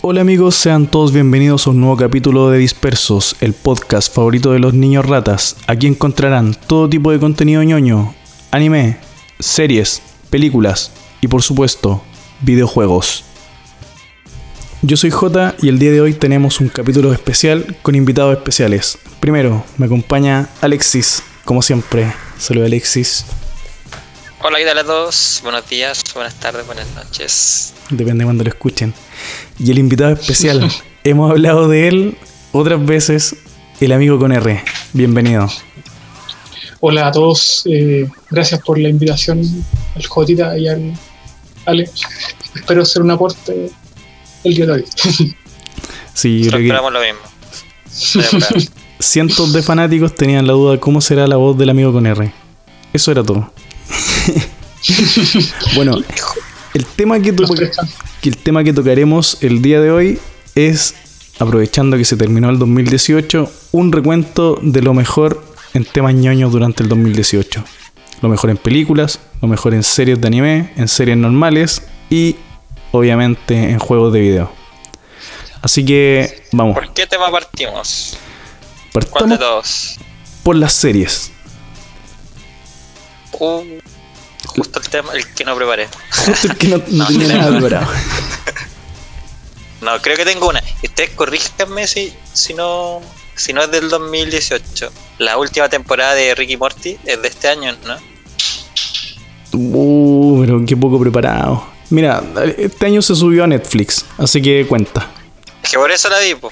Hola amigos, sean todos bienvenidos a un nuevo capítulo de Dispersos, el podcast favorito de los niños ratas. Aquí encontrarán todo tipo de contenido ñoño, anime, series, películas y por supuesto, videojuegos. Yo soy Jota y el día de hoy tenemos un capítulo especial con invitados especiales. Primero, me acompaña Alexis, como siempre. Saludos Alexis, Hola, ¿qué tal a todos? Buenos días, buenas tardes, buenas noches. depende de cuando lo escuchen. Y el invitado especial, hemos hablado de él otras veces, el amigo con R. Bienvenido. Hola a todos, eh, gracias por la invitación al Jotita y al Ale. Espero hacer un aporte el día de hoy. Sí, yo creo que esperamos lo mismo. Cientos de fanáticos tenían la duda de cómo será la voz del amigo con R. Eso era todo. bueno, el tema que, que el tema que tocaremos el día de hoy es, aprovechando que se terminó el 2018, un recuento de lo mejor en temas ñoños durante el 2018. Lo mejor en películas, lo mejor en series de anime, en series normales y obviamente en juegos de video. Así que vamos, ¿Por qué tema partimos? ¿Cuál de partamos todos? por las series. Uh, justo el tema, el que no preparé. Justo el que no, no No, tenía nada preparado. No, creo que tengo una. Ustedes corríjanme si, si no si no es del 2018. La última temporada de Ricky Morty es de este año, ¿no? Uh, pero qué poco preparado. Mira, este año se subió a Netflix, así que cuenta. Es que por eso la vi, po.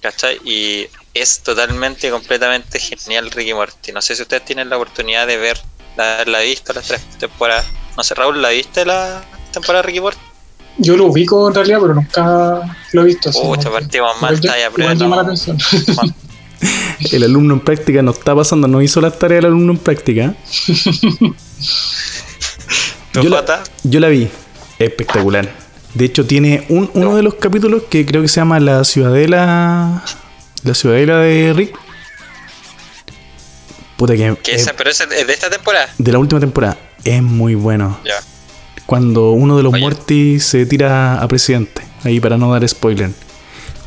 ¿cachai? Y es totalmente, completamente genial Ricky Morty. No sé si ustedes tienen la oportunidad de ver, de haberla visto las tres temporadas. No sé, Raúl, ¿la viste la temporada de Ricky Morty? Yo lo ubico en realidad, pero nunca lo he visto. así Pucha, como que- partimos mal, igual está ahí a igual prueba, llama la atención. El alumno en práctica no está pasando, no hizo las tareas del alumno en práctica. ¿Tu Yo la, yo la vi, espectacular. De hecho, tiene un- uno de los capítulos que creo que se llama La Ciudadela. La Ciudadela de Rick. Puta que. Que es esa, pero esa es de esta temporada. de la última temporada. Es muy bueno. Ya. Cuando uno de los Oye. Morty se tira a presidente. Ahí para no dar spoiler.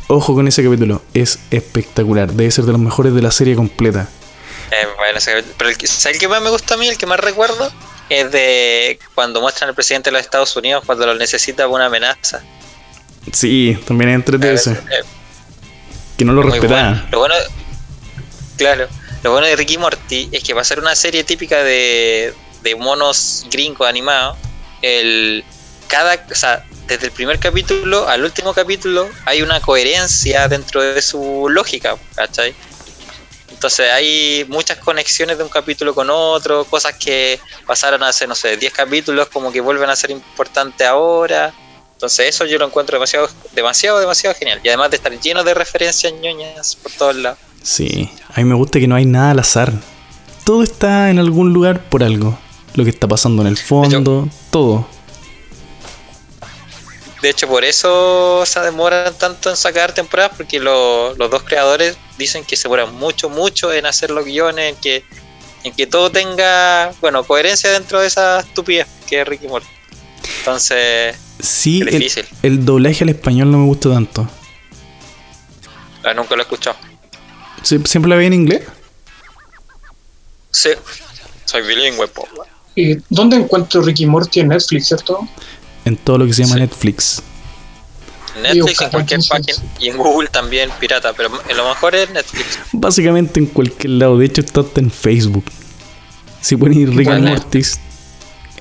Ojo con ese capítulo. Es espectacular. Debe ser de los mejores de la serie completa. Eh, bueno, ese- pero el que, ¿sabes el que más me gusta a mí? El que más recuerdo es de cuando muestran al presidente de los Estados Unidos cuando lo necesita por una amenaza. Sí, también es. Eh, Que no lo respetaban. bueno. Lo bueno, claro, lo bueno de Ricky Morty es que va a ser una serie típica de, de monos gringos animados. El, cada, o sea, desde el primer capítulo al último capítulo hay una coherencia dentro de su lógica, ¿cachai? Entonces hay muchas conexiones de un capítulo con otro, cosas que pasaron hace, no sé, 10 capítulos como que vuelven a ser importantes ahora. Entonces eso yo lo encuentro demasiado, demasiado, demasiado genial. Y además de estar lleno de referencias ñoñas por todos lados. Sí, a mí me gusta que no hay nada al azar. Todo está en algún lugar por algo. Lo que está pasando en el fondo, todo. De hecho, por eso se demoran tanto en sacar temporadas, porque lo- los dos creadores dicen que se demoran mucho, mucho en hacer los guiones, en que, en que todo tenga, bueno, coherencia dentro de esa estupidez que es Ricky Morty. Entonces, Sí, es el, difícil. el doblaje al español no me gusta tanto. Ah, nunca lo he escuchado. Sie- ¿Siempre la veía en inglés? Sí, soy bilingüe, po. Eh, ¿Dónde encuentro Ricky Morty en Netflix, cierto? En todo lo que se llama Sí. Netflix. Netflix, en cualquier página, y en Google también, pirata, pero en lo mejor es Netflix. Básicamente en cualquier lado. De hecho, está hasta en Facebook. Si pones Rick and. Mortis,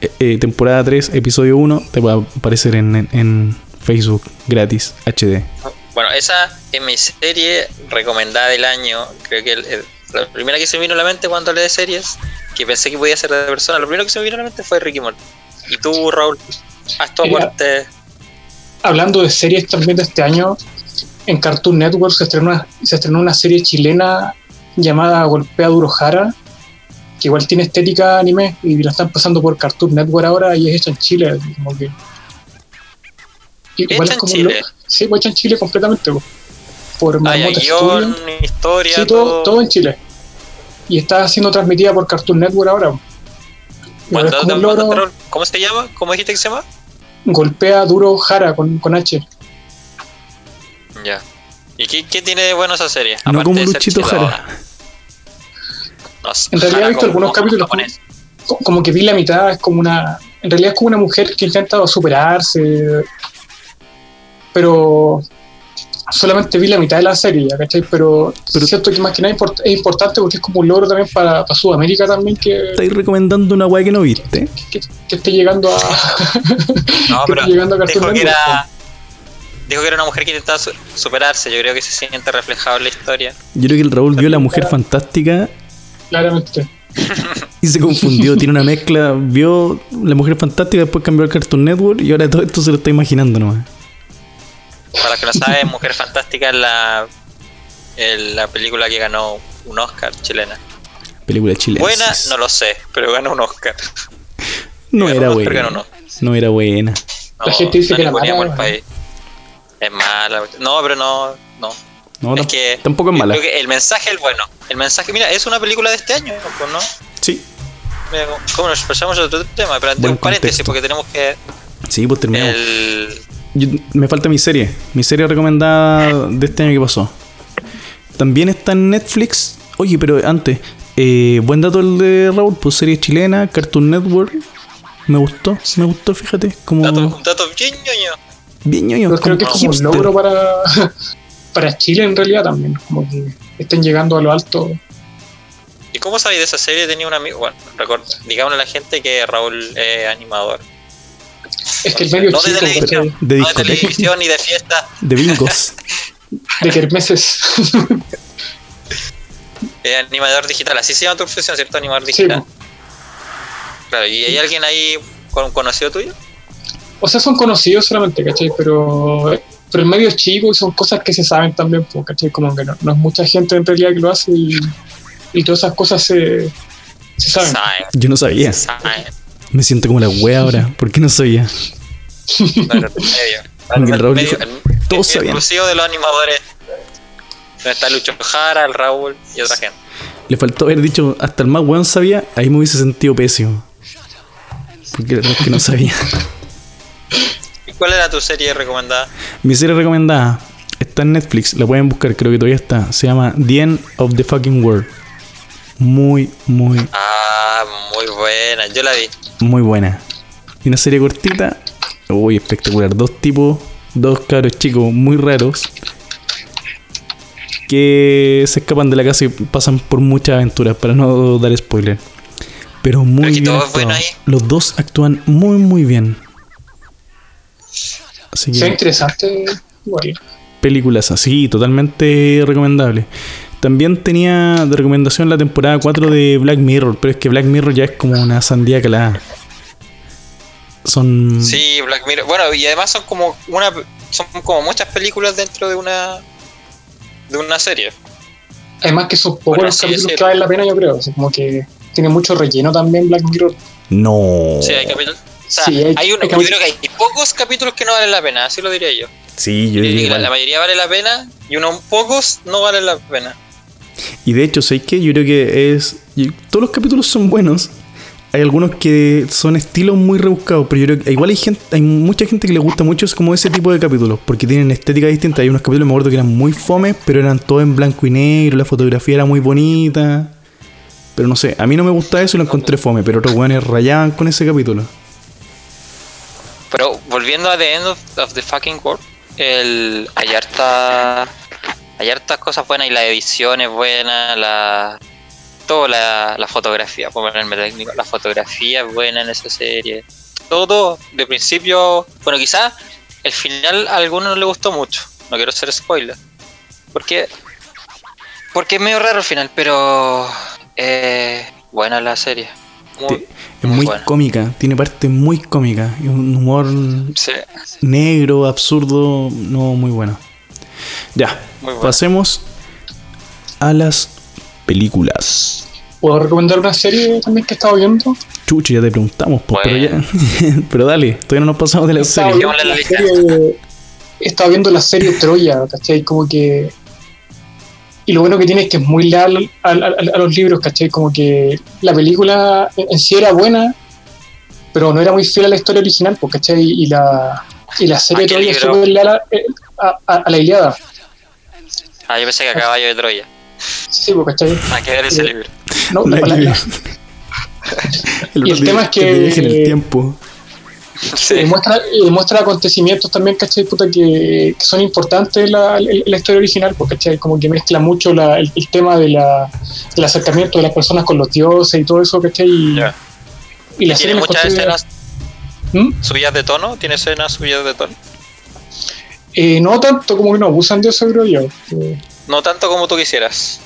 eh, eh, temporada 3, episodio 1, te va a aparecer en, en- en Facebook gratis, HD. Bueno, esa es mi serie recomendada del año. Creo que el- el- la primera que se me vino a la mente cuando leí de series, que pensé que podía ser de persona, lo primero que se me vino a la mente fue Ricky Morty. Y tú, Raúl, Hablando de series también de este año, en Cartoon Network se estrenó una, se estrenó una serie chilena llamada Golpea Duro Jara, que igual tiene estética anime y la están pasando por Cartoon Network ahora y es hecha en Chile. Como que, igual ¿Hecha es en como Chile? lo- sí, pues hecha en Chile completamente. por Ah, Marmota guion, historia, Sí, todo, todo en Chile. Y está siendo transmitida por Cartoon Network ahora. ¿Cuándo como un? ¿Cómo se llama? ¿Cómo dijiste que se llama? golpea duro Jara con, con H. Ya. ¿Y qué, qué tiene de bueno esa serie? No Aparte como de Luchito. Jara. No En realidad he visto como- algunos como capítulos japonés. co- como que vi la mitad, es como una. En realidad es como una mujer que intenta superarse. Pero solamente vi la mitad de la serie, ¿cachai? Pero, Pero- siento que más que nada import- es importante porque es como un logro también para, para Sudamérica también que, Estáis recomendando una weá que no viste. que, que esté llegando a. No, que pero llegando a dijo que era. Dijo que era una mujer que intentaba su- superarse. Yo creo que se siente reflejado en la historia. Yo creo que el Raúl vio la mujer fantástica Claramente. y se confundió. Tiene una mezcla. Vio la mujer fantástica, después cambió al Cartoon Network y ahora todo esto se lo está imaginando nomás. Para los que no saben, Mujer Fantástica es la, el- la película que ganó un Oscar chilena. Película chilena. Buena, no lo sé, pero ganó un Oscar. No era un Oscar, ganó buena. No era buena. No, La gente dice no que era mala, el país. Es mala. No, pero no. no. No, es que tampoco es mala. creo que el mensaje es bueno. El mensaje, mira, es una película de este año, ¿no? Sí. Mira, ¿Cómo nos pasamos a otro tema? Pero antes Buen un paréntesis, contexto. porque tenemos que. Sí, pues terminamos. El, Yo- me falta mi serie. Mi serie recomendada de este año que pasó. También está en Netflix. Oye, pero antes, eh, buen dato el de Raúl, pues serie chilena, Cartoon Network. Me gustó, me gustó, fíjate. Como dato, dato bien ñoño. bien ñoño. Creo que es como un logro para, para Chile en realidad también. Como que estén llegando a lo alto. ¿Y cómo sabéis de esa serie? Tenía un amigo. Bueno, record, digámosle a la gente que Raúl es animador. Es que el medio No de chico, televisión. ¿cachai? De no de discoteca, televisión ni de fiesta. de bingos. de kermeses. Es animador digital. Así se llama tu profesión, ¿cierto? Animador digital. Claro, ¿y hay alguien ahí con conocido tuyo? o sea, son conocidos solamente, ¿cachai? Pero, pero el medio es chico y son cosas que se saben también, ¿cachai? Como que no, no es mucha gente en realidad que lo hace y, y todas esas cosas se, se saben. Yo no sabía. saben. Me siento como la wea ahora. ¿Por qué no sabía? No, era el medio. Raúl medio- dijo, el- todos el sabían. exclusivo de los animadores. Donde está Lucho Jara, el Raúl y otra gente. Le faltó haber dicho hasta el más weón sabía, ahí me hubiese sentido pésimo. Porque era lo que no sabía. ¿Y cuál era tu serie recomendada? Mi serie recomendada está en Netflix, la pueden buscar, creo que todavía está. Se llama The End of the Fucking World. Muy, muy, Ah, muy buena. Yo la vi. muy buena. Y una serie cortita, uy, espectacular. Dos tipos, dos cabros chicos muy raros que se escapan de la casa y pasan por muchas aventuras, para no dar spoiler. Pero muy Pero bien. todo es bueno ahí. Los dos actúan muy, muy bien. Así que interesante, películas así, totalmente recomendable. También tenía de recomendación la temporada 4 de Black Mirror, pero es que Black Mirror ya es como una sandía calada. Son. Sí, Black Mirror. Bueno, y además son como una son como muchas películas dentro de una de una serie. Además que son pocos los capítulos que valen la pena, yo creo. Como que tiene mucho relleno también Black Mirror. No. Sí, hay capítulos. O sea, Sí, hay- hay, uno, hay yo creo que hay pocos capítulos que no valen la pena, así lo diría yo. Sí, yo diría la mayoría vale la pena y unos pocos no valen la pena. Y de hecho, ¿sabes qué? Yo creo que es. Todos los capítulos son buenos. Hay algunos que son estilos muy rebuscados, pero yo creo que igual hay gente, hay mucha gente que le gusta mucho es como ese tipo de capítulos, porque tienen estética distinta. Hay unos capítulos, me acuerdo que eran muy fomes, pero eran todos en blanco y negro, la fotografía era muy bonita. Pero no sé, a mí no me gusta eso y lo encontré fome, pero otros weones rayaban con ese capítulo. Pero volviendo a The End of, the Fucking World, el, hay hay hartas cosas buenas y la edición es buena, la todo la, la fotografía, por ponerme técnico, la fotografía es buena en esa serie. Todo, de principio, bueno quizás el final a algunos no le gustó mucho, no quiero ser spoiler. Porque porque es medio raro el final, pero eh, buena la serie. Muy, Es muy buena. cómica, tiene parte muy cómica y un humor Sí, negro, absurdo, no muy bueno. Ya, bueno. pasemos a las películas. ¿Puedo recomendar una serie también que he estado viendo? Chuchi, ya te preguntamos, pues, Bueno. pero ya. pero dale, todavía no nos pasamos de la serie. Viendo la serie- he estado viendo la serie Troya, ¿cachai? Como que y lo bueno que tiene es que es muy leal a, a- a los libros, ¿cachai? Como que la película en sí era buena, pero no era muy fiel a la historia original, pues, ¿cachai? Y la, y la serie todavía es súper leal a, a- a- a la Iliada. Ah, yo pensé que a caballo de Troya. Sí, pues, ¿cachai? Hay que ver ese Sí. libro. No, que la- ver. Y el tema es que- en el tiempo. Sí. y muestra, y muestra acontecimientos también, ¿cachai? Puta, que, que son importantes en la, la historia original, porque ¿cachai? Como que mezcla mucho la- el, el tema de la, del acercamiento de las personas con los dioses y todo eso, ¿cachai? Y, Ya. y la Tiene serie muchas escenas ¿Mm? subidas de tono. Tiene escenas subidas de tono. Eh, no tanto como que no abusan de eso, creo yo. Eh, No tanto como tú quisieras.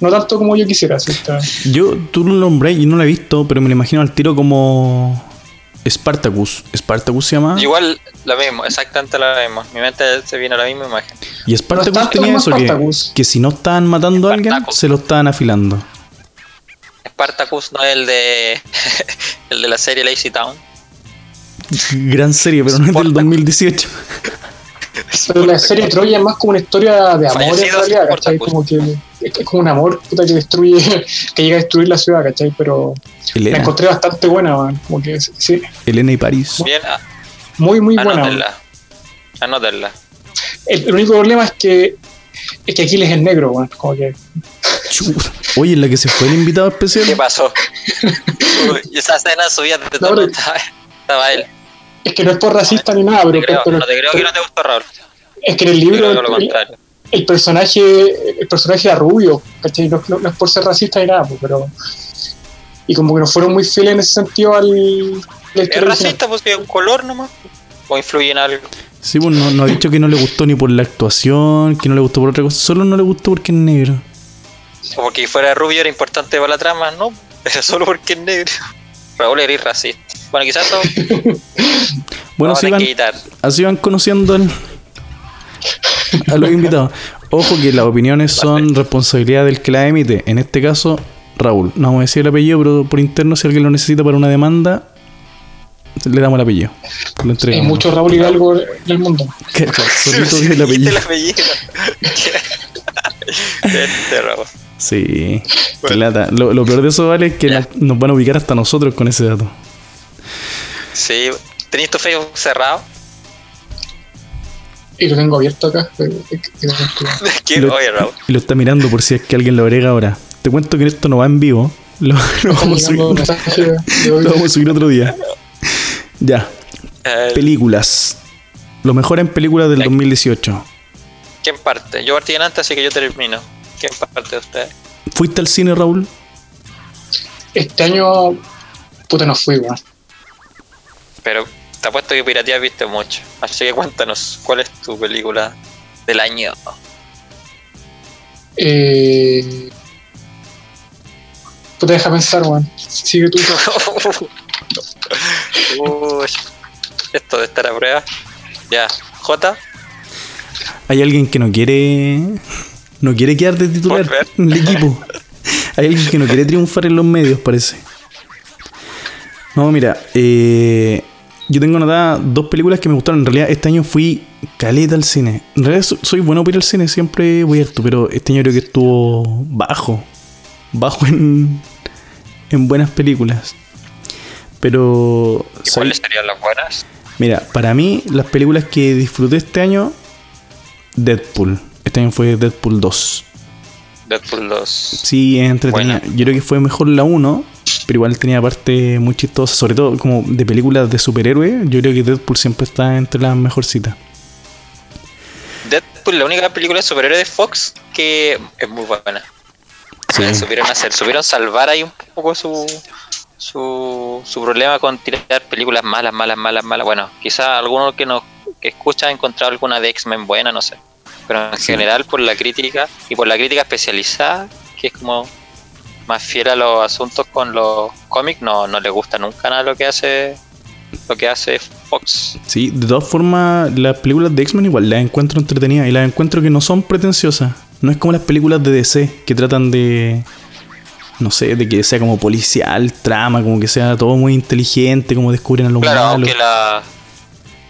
no tanto como yo quisiera. ¿sí? Está- Yo, tú lo nombré y no lo he visto, pero me lo imagino al tiro como Spartacus. ¿Spartacus se llama? Igual lo mismo, exactamente lo mismo. Mi mente se vino a la misma imagen. Y Spartacus No tenía eso que, Spartacus. que si no estaban matando a alguien, se lo estaban afilando. Spartacus no es el de el de la serie Lazy Town. Gran serie, pero no es del Spartacus. 2018. Pero la serie Troya es más como una historia de amor en realidad, ¿cachai? Spartacus. Como que es, como un amor puta, que destruye, que llega a destruir la ciudad, ¿cachai? Pero la encontré bastante buena, man. Como que sí, Elena y París. Bien, ah, muy, muy buena. anótenla. Anótenla. El, el único problema es que es que Aquiles es negro, man. Como que Chuta. Oye, en la que se fue el invitado ¿Qué especial. pasó? Uy, y esa escena subida de estaba, estaba él. Es que no es por racista ni nada, No pero, te creo, pero- no te creo que no te gustó Raúl. es que en el libro el, personaje el personaje era rubio, ¿cachai? No, no- no es por ser racista ni nada, pues, pero y como que no fueron muy fieles en ese sentido al Es historia original. racista, pues es un color nomás. O influye en algo. Sí, pues no, no ha dicho que no le gustó ni por la actuación, que no le gustó por otra cosa. Solo no le gustó porque es negro. O porque fuera rubio era importante para la trama, no. Solo porque es negro. Raúl eres racista. Bueno, quizás eso Bueno, así tener van, así van conociendo a los invitados. Ojo que las opiniones son responsabilidad del que la emite. En este caso, Raúl. No vamos a decir el apellido, pero por interno, si alguien lo necesita para una demanda, le damos el apellido. Lo Hay entregamos. mucho Raúl Hidalgo en el mundo. Cacha, solito el apellido. el apellido. este Raúl. Sí, qué Bueno. lata. Lo, lo peor de eso, vale, es que nos van a ubicar hasta nosotros con ese dato. Sí, ¿tenéis tu Facebook cerrado? Y lo tengo abierto acá. pero es que- que no estoy- ¿Qué? Lo- Oye, Raúl. Y lo está mirando por si es que alguien lo agrega ahora. Te cuento que esto no va en vivo. Lo, vamos, a subir, lo vamos a subir otro día. Ya, películas. Lo mejor en películas del Ya. 2018. ¿Quién parte? Yo partí antes, así que yo termino. ¿Quién parte de ustedes? ¿Fuiste al cine, Raúl? Este año, puta, no fui, weón. Pero te apuesto que pirateas viste mucho. Así que cuéntanos, ¿cuál es tu película del año? Eh, puta, deja pensar, weón. Sigue tú. Uy, esto de estar a prueba. Ya, J. Hay alguien que no quiere. No quiere quedar de titular en el equipo. Hay alguien que no quiere triunfar en los medios, parece. No, mira, eh, yo tengo anotadas dos películas que me gustaron. En realidad, este año fui caleta al cine. En realidad, so- soy bueno para ir al cine, siempre voy harto, pero este año creo que estuvo bajo. Bajo en, en buenas películas. Pero. ¿Y ¿sabes? cuáles serían las buenas? Mira, para mí, las películas que disfruté este año, Deadpool. Este año fue Deadpool 2. Deadpool 2. Sí, es entretenida. Yo creo que fue mejor la 1, pero igual tenía parte muy chistosa, sobre todo como de películas de superhéroes. Yo creo que Deadpool siempre está entre las mejorcitas. Deadpool, la única película de superhéroes de Fox que es muy buena. Sí. Supieron hacer, supieron salvar ahí un poco su, su, su problema con tirar películas malas, malas, malas, malas. Bueno, quizá alguno que nos que escucha ha encontrado alguna de X-Men buena, no sé. Pero en Sí. general por la crítica y por la crítica especializada, que es como más fiel a los asuntos con los cómics, no, no le gusta nunca nada lo que hace lo que hace Fox. Sí, de todas formas, las películas de X-Men igual las encuentro entretenidas y las encuentro que no son pretenciosas. No es como las películas de DC que tratan de. No sé, de que sea como policial, trama, como que sea todo muy inteligente, como descubren a los Claro, malos. aunque la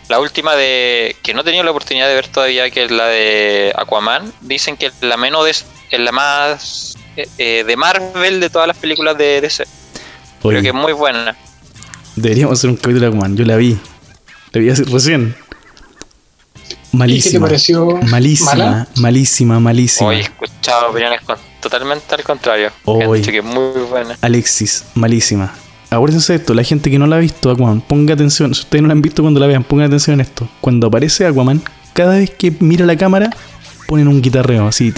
La última de que no he tenido la oportunidad de ver todavía, que es la de Aquaman, dicen que es la menos de, es la más eh, eh, de Marvel de todas las películas de DC. Oye, Creo que es muy buena. deberíamos hacer un capítulo de Aquaman. Yo la vi. La vi recién. ¿Y qué te Malísima. pareció? Malísima, mala? malísima, malísima. Hoy he escuchado opiniones con- totalmente al contrario. Oy. Han dicho que es muy buena. Alexis, malísima. Acuérdense de esto, la gente que no la ha visto Aquaman, ponga atención, si ustedes no la han visto cuando la vean, pongan atención en esto. Cuando aparece Aquaman, cada vez que mira la cámara, ponen un guitarreo así,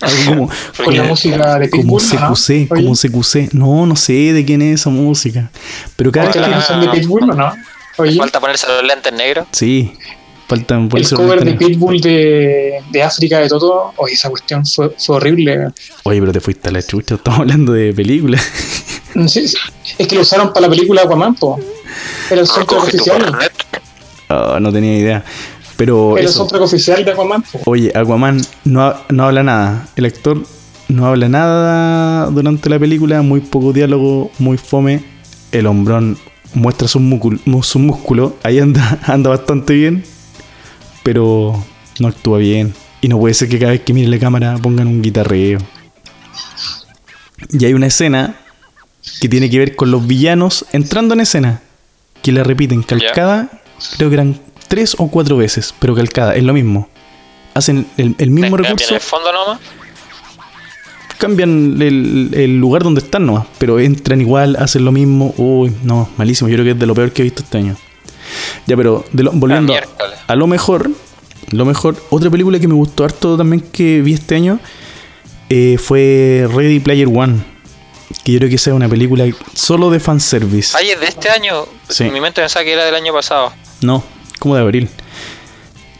algo como, Con la música de como Pitbull, ¿no? CQC, Oye, como CQC. No, no sé de quién es esa música. Pero cada vez ¿viste la que... Ah. canción de Pitbull o no? Oye, Falta ponerse los lentes negros. Sí, faltan por el cover de. Pitbull de, de África de Toto, oye, esa cuestión fue, fue horrible. Oye, pero te fuiste a la chucha, estamos hablando de películas. Sí, sí. Es que lo usaron para la película Aquaman, po. Era el soundtrack tu oficial. Ah, no tenía idea. Pero Era el soundtrack oficial de Aquaman, po. oye, Aquaman no, ha- no habla nada. El actor no habla nada durante la película, muy poco diálogo, muy fome. El hombrón muestra sus músculos, sus músculos. ahí anda, anda bastante bien, pero no actúa bien. Y no puede ser que cada vez que mire la cámara pongan un guitarreo. Y hay una escena que tiene que ver con los villanos entrando en escena, que la repiten calcada, creo que eran tres o cuatro veces, pero calcada, es lo mismo. Hacen el, el mismo Cambian recurso, el fondo nomás. cambian el, el lugar donde están nomás, pero entran igual, hacen lo mismo. Uy, no, malísimo, yo creo que es de lo peor que he visto este año. Ya, pero de lo- volviendo Ah, a lo mejor, lo mejor, otra película que me gustó harto también que vi este año eh, fue Ready Player One. Que yo creo que sea una película solo de fanservice. Ay, es de este año. Sí. Mi mente pensaba que era del año pasado. No, como de abril.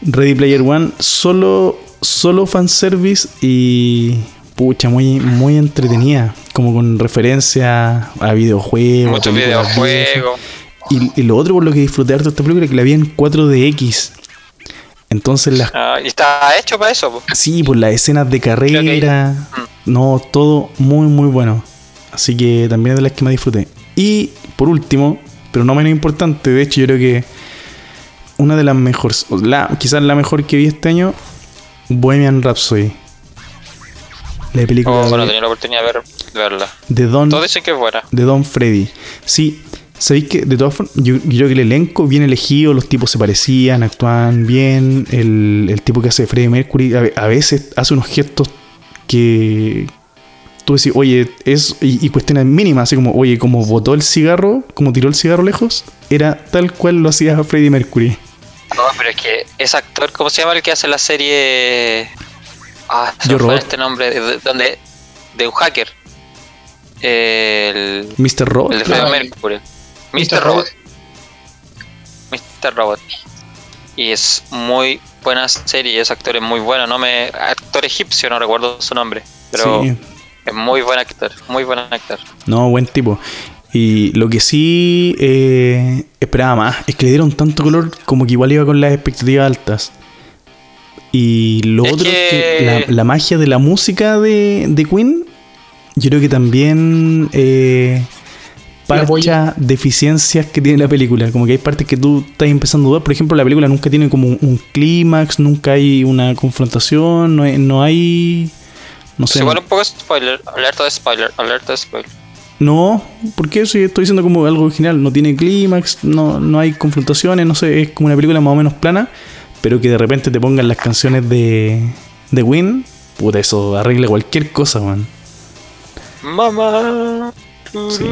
Ready Player One, solo, solo fanservice y. Pucha, muy, muy entretenida. Como con referencia a videojuegos. Muchos videojuegos. Y, y lo otro por lo que disfruté harto de esta película es que la vi en 4DX. Entonces las Ah, y está hecho para eso. po. Sí, pues las escenas de carrera. Mm. No, todo muy, muy bueno. Así que también es de las que más disfruté. Y por último, pero no menos importante, de hecho, yo creo que una de las mejores, la, quizás la mejor que vi este año, Bohemian Rhapsody. La película Oh, bueno, de, tenía la oportunidad de, ver- de verla. de Don Todos dicen que es buena. de Don Freddy. Sí, sabéis que de todas formas, yo, yo creo que el elenco bien elegido, los tipos se parecían, actuaban bien. El, el tipo que hace Freddie Mercury a veces hace unos gestos que tú decís, oye, es. Y, y cuestiones mínimas, así como, oye, como botó el cigarro, como tiró el cigarro lejos, era tal cual lo hacía Freddie Mercury. No, pero es que ese actor, ¿cómo se llama el que hace la serie? Ah, se Yo, Robot. este nombre. De, de- donde, de un hacker. El, Mr. Robot. el de Freddie Ah, Mercury. Mr. Robot. Mr. Robot. Y es muy buena serie, ese actor es muy bueno. No me, actor egipcio, no recuerdo su nombre. Pero Sí. Es muy buen actor, muy buen actor. No, buen tipo. Y lo que sí eh, esperaba más es que le dieron tanto color como que igual iba con las expectativas altas. Y lo Es otro es que la, la magia de la música de, de Queen, yo creo que también eh, parcha deficiencias que tiene la película. Como que hay partes que tú estás empezando a dudar. Por ejemplo, la película nunca tiene como un, un clímax, nunca hay una confrontación, no hay... No, hay, no sé. Igual un poco spoiler, alerta de spoiler, alerta de spoiler. No, porque si estoy diciendo como algo original, no tiene clímax, no, no hay confrontaciones, no sé, es como una película más o menos plana, pero que de repente te pongan las canciones de, de Win, puta, eso arregla cualquier cosa, man. Mamá. Sí.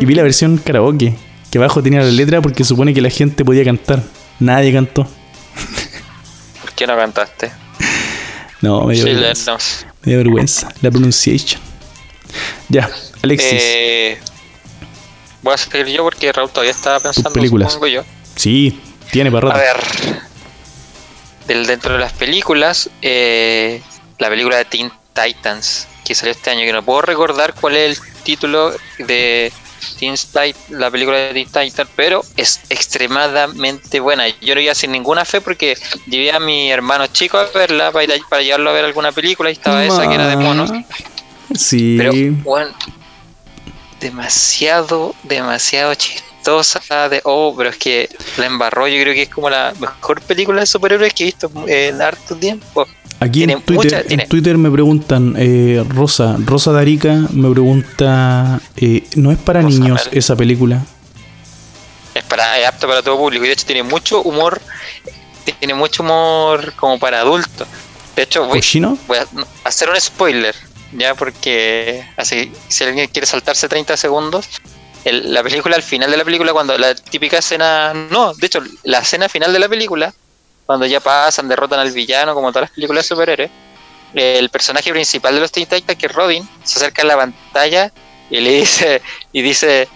Y vi la versión karaoke, que abajo tenía la letra porque supone que la gente podía cantar. Nadie cantó. ¿Por qué no cantaste? No, me dio. Me dio vergüenza. La pronunciation. Ya, Alexis. Eh, voy a seguir yo porque Raúl todavía estaba pensando, películas. supongo yo. Sí, tiene para A rato. ver. Del, dentro de las películas, eh, la película de Teen Titans, que salió este año, que no puedo recordar cuál es el título de Teen Tit- la película de Teen Titans, pero es extremadamente buena. Yo no iba sin ninguna fe porque llevé a mi hermano chico a verla para, ir a- para llevarlo a ver alguna película y estaba esa que era de monos. Sí. Pero, bueno, demasiado, demasiado chistosa. chistosa. De, oh, pero es que la embarró. Yo creo que es como la mejor película de superhéroes que he visto en harto tiempo. Aquí en Twitter, mucha- en Twitter me preguntan, eh, Rosa, Rosa Darica me pregunta, eh, ¿no es para Rosa niños esa película? Es, para, es apto para todo público. Y de hecho tiene mucho humor. Tiene mucho humor como para adultos. De hecho, voy a hacer un spoiler. Ya, porque así, si alguien quiere saltarse 30 segundos, el- la película, al final de la película, cuando la típica escena. No, de hecho, la escena final de la película, cuando ya pasan, derrotan al villano, como todas las películas de superhéroes, el personaje principal de los Teen Titans, que es Robin, se acerca a la pantalla y le dice, y dice,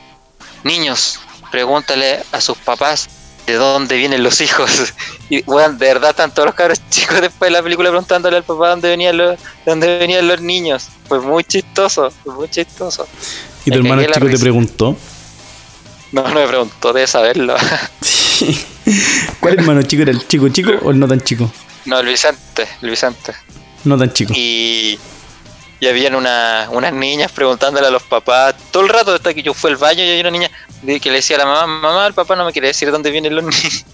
niños, pregúntale a sus papás de dónde vienen los hijos. Y bueno, de verdad están todos los cabros chicos después de la película preguntándole al papá dónde venían los, de dónde venían los niños. Fue muy chistoso, fue muy chistoso. Y tu hermano chico te preguntó. No, no me preguntó de saberlo. ¿Cuál hermano chico era el chico chico o el no tan chico? No, el Vicente, el Vicente. No tan chico. Y, y habían una, unas niñas preguntándole a los papás todo el rato hasta que yo fui al baño y había una niña de- que le decía a la mamá, mamá, el papá no me quiere decir dónde vienen los niños.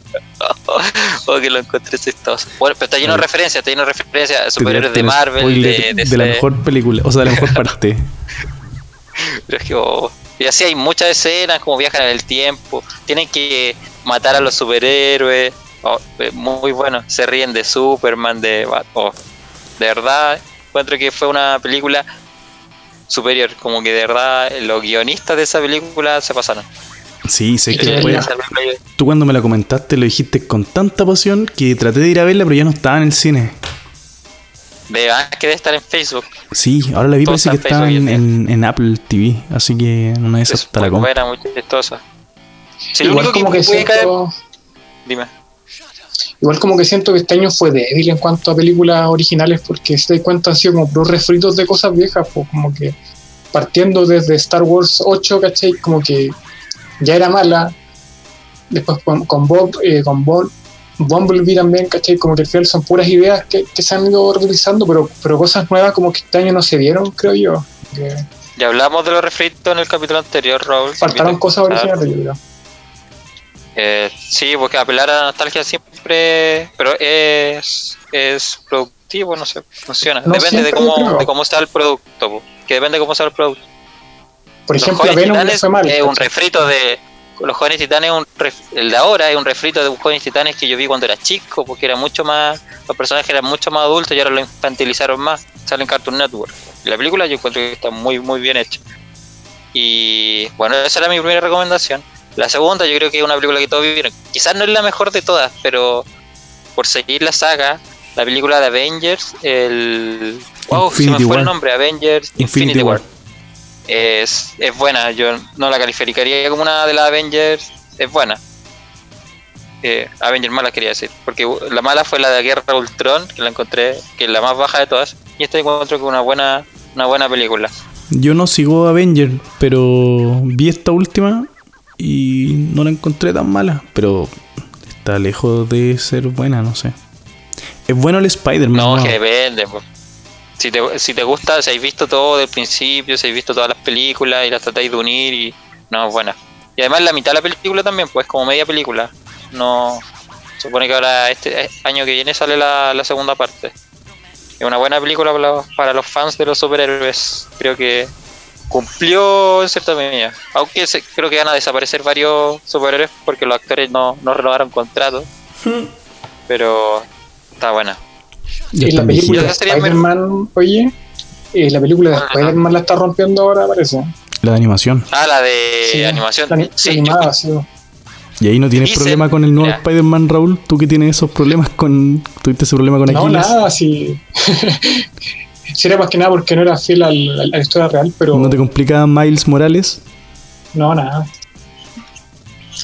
oh, que lo encontré chistoso. Bueno, pero está lleno de referencias, está lleno de referencias tiraste de Marvel, spoiler de, de la mejor película, o sea, de la mejor parte. Pero es que, oh, y así hay muchas escenas como viajan en el tiempo, tienen que matar a los superhéroes, oh, eh, muy bueno, se ríen de Superman, de oh, de verdad, encuentro que fue una película superior, como que de verdad los guionistas de esa película se pasaron. Sí, sé que después, tú cuando me la comentaste lo dijiste con tanta pasión que traté de ir a verla, pero ya no estaba en el cine. de que debe estar en Facebook. Sí, ahora la vi, Todo parece que está en en, en- Apple TV, así que una de esas Es te la compro. buena, muy chistosa. Lo igual único como que caer- siento, Dime. igual como que siento que este año fue débil en cuanto a películas originales, porque si te das cuenta han sido como puros refritos de cosas viejas, pues como que partiendo desde Star Wars 8, ¿cachai? Como que ya era mala. Después con, con Bob, eh, con Bob, Bumblebee también, ¿cachai? Como que al final son puras ideas que, que se han ido reutilizando, pero, pero cosas nuevas como que este año no se dieron, creo yo. Que Ya hablamos de los refritos en el capítulo anterior, Raúl. faltaron cosas originales, yo creo. Eh, sí, porque apelar a la nostalgia siempre, pero es, es productivo, no sé, funciona. No depende de cómo, de cómo sea el producto, po, que depende de cómo sea el producto. Por Los ejemplo, Venom no Titanes mal. es un refrito de los jóvenes titanes, es un ref- el de ahora es un refrito de jóvenes titanes que yo vi cuando era chico, porque era mucho más, los personajes eran mucho más adultos y ahora lo infantilizaron más, sale en Cartoon Network. La película yo encuentro que está muy muy bien hecha. Y bueno, esa era mi primera recomendación. La segunda yo creo que es una película que todos vivieron. Quizás no es la mejor de todas, pero por seguir la saga, la película de Avengers, el... Wow, se me fue War. el nombre, Avengers Infinity Infinity, War. War. Es, es buena, yo no la calificaría como una de las Avengers, es buena. Eh, Avengers mala quería decir, porque la mala fue la de Guerra Ultron, que la encontré, que es la más baja de todas, y esta encuentro que es una buena, una buena película. Yo no sigo Avenger, pero vi esta última y no la encontré tan mala, pero está lejos de ser buena, no sé. Es bueno el Spider-Man. No, que depende. po. Si te, si te gusta, si habéis visto todo del principio, si habéis visto todas las películas y las tratáis de unir y no es buena. Y además la mitad de la película también, pues como media película. No supone que ahora este año que viene sale la, la segunda parte. Es una buena película para los, para los fans de los superhéroes. Creo que cumplió en cierta medida. Aunque se- creo que van a desaparecer varios superhéroes porque los actores no, no renovaron contrato. Pero está buena. Y la película de Spider-Man, oye, eh, la película de Ajá. Spider-Man la está rompiendo ahora, parece. La de animación. Ah, la de Sí, animación. la Sí, animada, yo- sí. Y ahí no tienes Dicen- problema con el nuevo. Spider-Man, Raúl. Tú que tienes esos problemas con. ¿Tuviste ese problema con No, Aquiles? nada, sí. sí era más que nada porque no era fiel al- a la historia real, pero ¿No te complica Miles Morales? no, nada.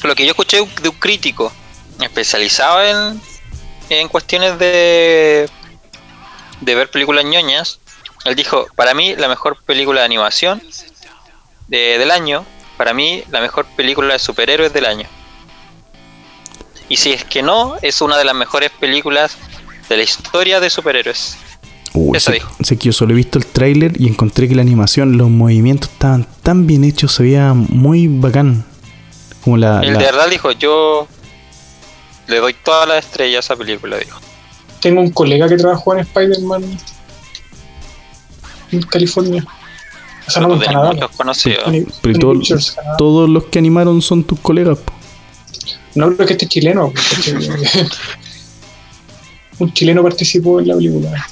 Lo que yo escuché de un crítico especializado en, en cuestiones de, de ver películas ñoñas, él dijo, para mí la mejor película de animación de- del año, para mí la mejor película de superhéroes del año. Y si es que no, es una de las mejores películas de la historia de superhéroes. Uy, Eso sé, dijo. sé que yo solo he visto el tráiler y encontré que la animación, los movimientos estaban tan bien hechos, se veía muy bacán. Como la, El la- de verdad dijo, yo le doy todas las estrellas a esa película, dijo. Tengo un colega que trabajó en Spider-Man en California. O sea, no en Canadá. conocidos. Pero Sony todo- Pictures, Canadá. todos los que animaron son tus colegas. po. No creo que este chileno. porque- un chileno participó en la película.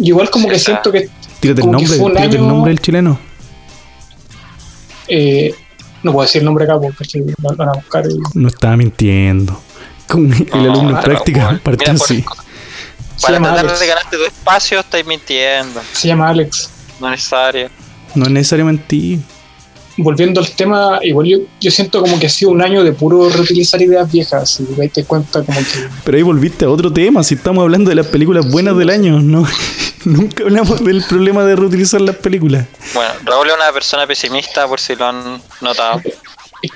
Y igual como Sí, que está. siento que Tírate el nombre, tírate el año- nombre del chileno. eh, no puedo decir el nombre acá porque lo van a buscar. y- No estaba mintiendo. Con el No, alumno en no, práctica bueno. partió así. Para tratar Alex. de ganarte tu espacio, estáis mintiendo. Se llama Alex. No es necesario. No es necesario mentir. Volviendo al tema, igual yo, yo siento como que ha sido un año de puro reutilizar ideas viejas. Y ahí te cuenta como que Pero ahí volviste a otro tema. Si estamos hablando de las películas buenas del año, no. Nunca hablamos del problema de reutilizar las películas. Bueno, Raúl es una persona pesimista, por si lo han notado.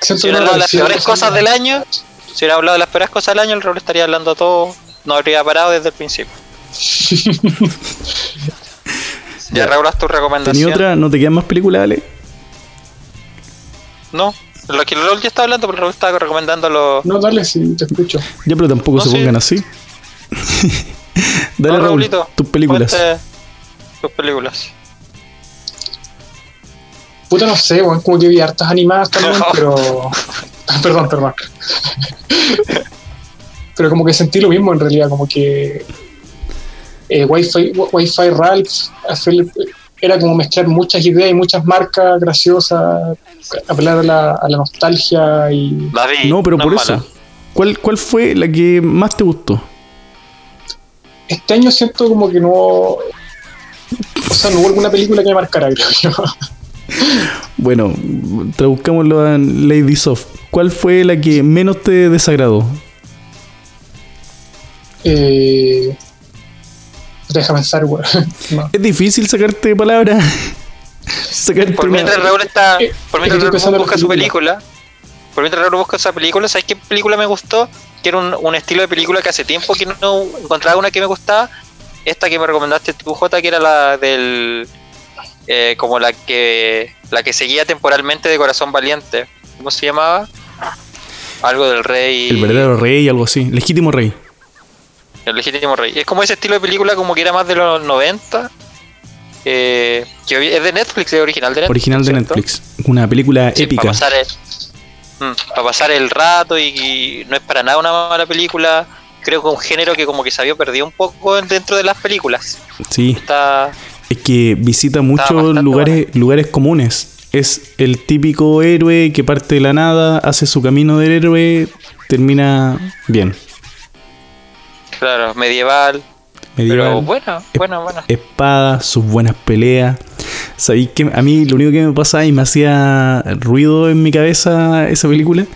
Si hubiera no hablado de las peores cosas del año, si hubiera hablado de las peores cosas del año, el Raúl estaría hablando todo, no habría parado desde el principio. ya, Raúl, haz tu ¿Tenía recomendación. otra? ¿No te quedan más películas, Ale? No, lo que el Raúl ya está hablando, pero el Raúl estaba recomendando los. No, dale, si te escucho. Ya, pero tampoco No, se sí. pongan así. Dale, No, Raúl, tus películas. Tus películas. Puta, no sé, weón, como que vi hartas animadas también, No. pero. perdón, perdón. pero como que sentí lo mismo en realidad, como que. Eh, Wi-Fi, Wi-Fi Ralph hacer- era como mezclar muchas ideas y muchas marcas graciosas, apelar a la, a la nostalgia y. La vi, No, pero por eso. ¿Cuál, ¿Cuál fue la que más te gustó? Este año siento como que no. O sea, no hubo alguna película que me marcara, creo yo. Bueno, traduzcámoslo a Lady Soft. ¿Cuál fue la que menos te desagradó? Eh, déjame pensar, weón. No. Es difícil sacarte palabras. sacarte Por mientras Raúl está. Eh, Por mientras Raúl busca su película. película. Por mientras Raúl busca esa película, ¿sabes qué película me gustó? Que era un, un estilo de película que hace tiempo que no encontraba una que me gustaba. Esta que me recomendaste tú, J, que era la del. eh, como la que. La que seguía temporalmente de Corazón Valiente. ¿Cómo se llamaba? Algo del rey. El verdadero rey, algo así. Legítimo rey. El legítimo rey. Es como ese estilo de película, como que era más de los 90. eh, que es de Netflix, es original de Netflix. Original de ¿cierto? Netflix. Una película Sí, épica. Para pasar, el, Mm, para pasar el rato y, y no es para nada una mala película. Creo que un género que como que se había perdido un poco dentro de las películas. Sí, Está, es que visita muchos lugares, lugares comunes. Es el típico héroe que parte de la nada, hace su camino del héroe, termina bien. Claro, medieval. Medieval, Pero bueno, bueno, bueno. espadas, sus buenas peleas. ¿Sabéis que a mí lo único que me pasaba y me hacía ruido en mi cabeza esa película?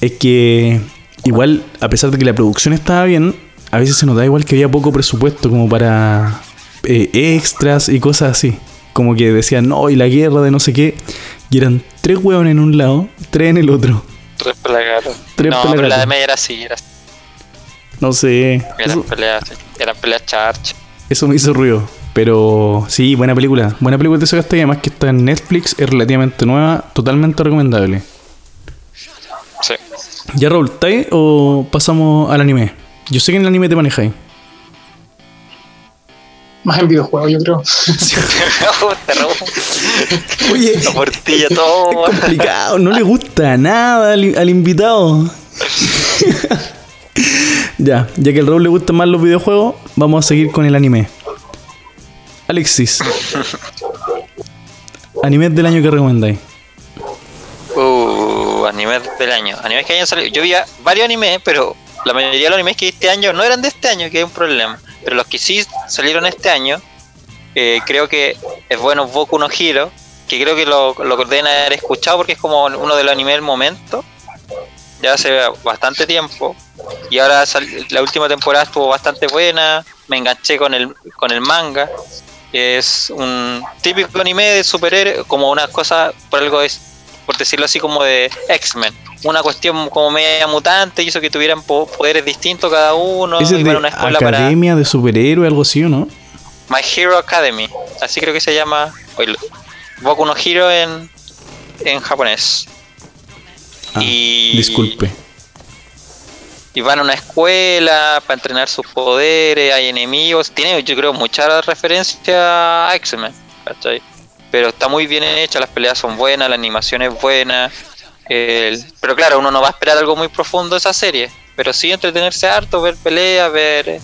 Es que igual, a pesar de que la producción estaba bien, a veces se notaba igual que había poco presupuesto como para eh, extras y cosas así. Como que decían, no, y la guerra de no sé qué. Y eran tres hueones en un lado, tres en el otro. Tres pelagatos. Tres no, pero la de media era así, era, No sé. eran Eso, peleas, eran peleas charch. eso me hizo ruido. Pero sí, buena película. Buena película de y además que está en Netflix, es relativamente nueva, totalmente recomendable. Sí. ¿Ya Raúl, ¿está ahí o pasamos al anime? Yo sé que en el anime te manejáis. Más en videojuegos, yo creo. Oye, La portilla todo. complicado, no le gusta nada al, al invitado. ya, ya que al Raúl le gustan más los videojuegos, vamos a seguir con el anime. Alexis. Anime del año que recomendáis. Uh, animes del año. Animes que hayan salido. Yo vi varios animes, pero la mayoría de los animes que vi este año no eran de este año, que hay un problema. Pero los que sí salieron este año, eh, creo que es bueno Boku no Hero, que creo que lo, lo deben haber escuchado porque es como uno de los animes del momento. Ya hace bastante tiempo. Y ahora la última temporada estuvo bastante buena. Me enganché con el, con el manga. Es un típico anime de superhéroes, como una cosa, por algo es, por decirlo así, como de X-Men. Una cuestión como media mutante, y eso que tuvieran po- poderes distintos cada uno. Es de a una escuela para Academia de Superhéroe, algo así, ¿o no? My Hero Academy. Así creo que se llama. Boku no Hero en, en japonés. Ah, y Disculpe. y van a una escuela para entrenar sus poderes, hay enemigos, tiene yo creo mucha referencia a X-Men, ¿cachai? Pero está muy bien hecha, las peleas son buenas, la animación es buena, el- pero claro, uno no va a esperar algo muy profundo de esa serie, pero sí entretenerse harto, ver peleas, ver,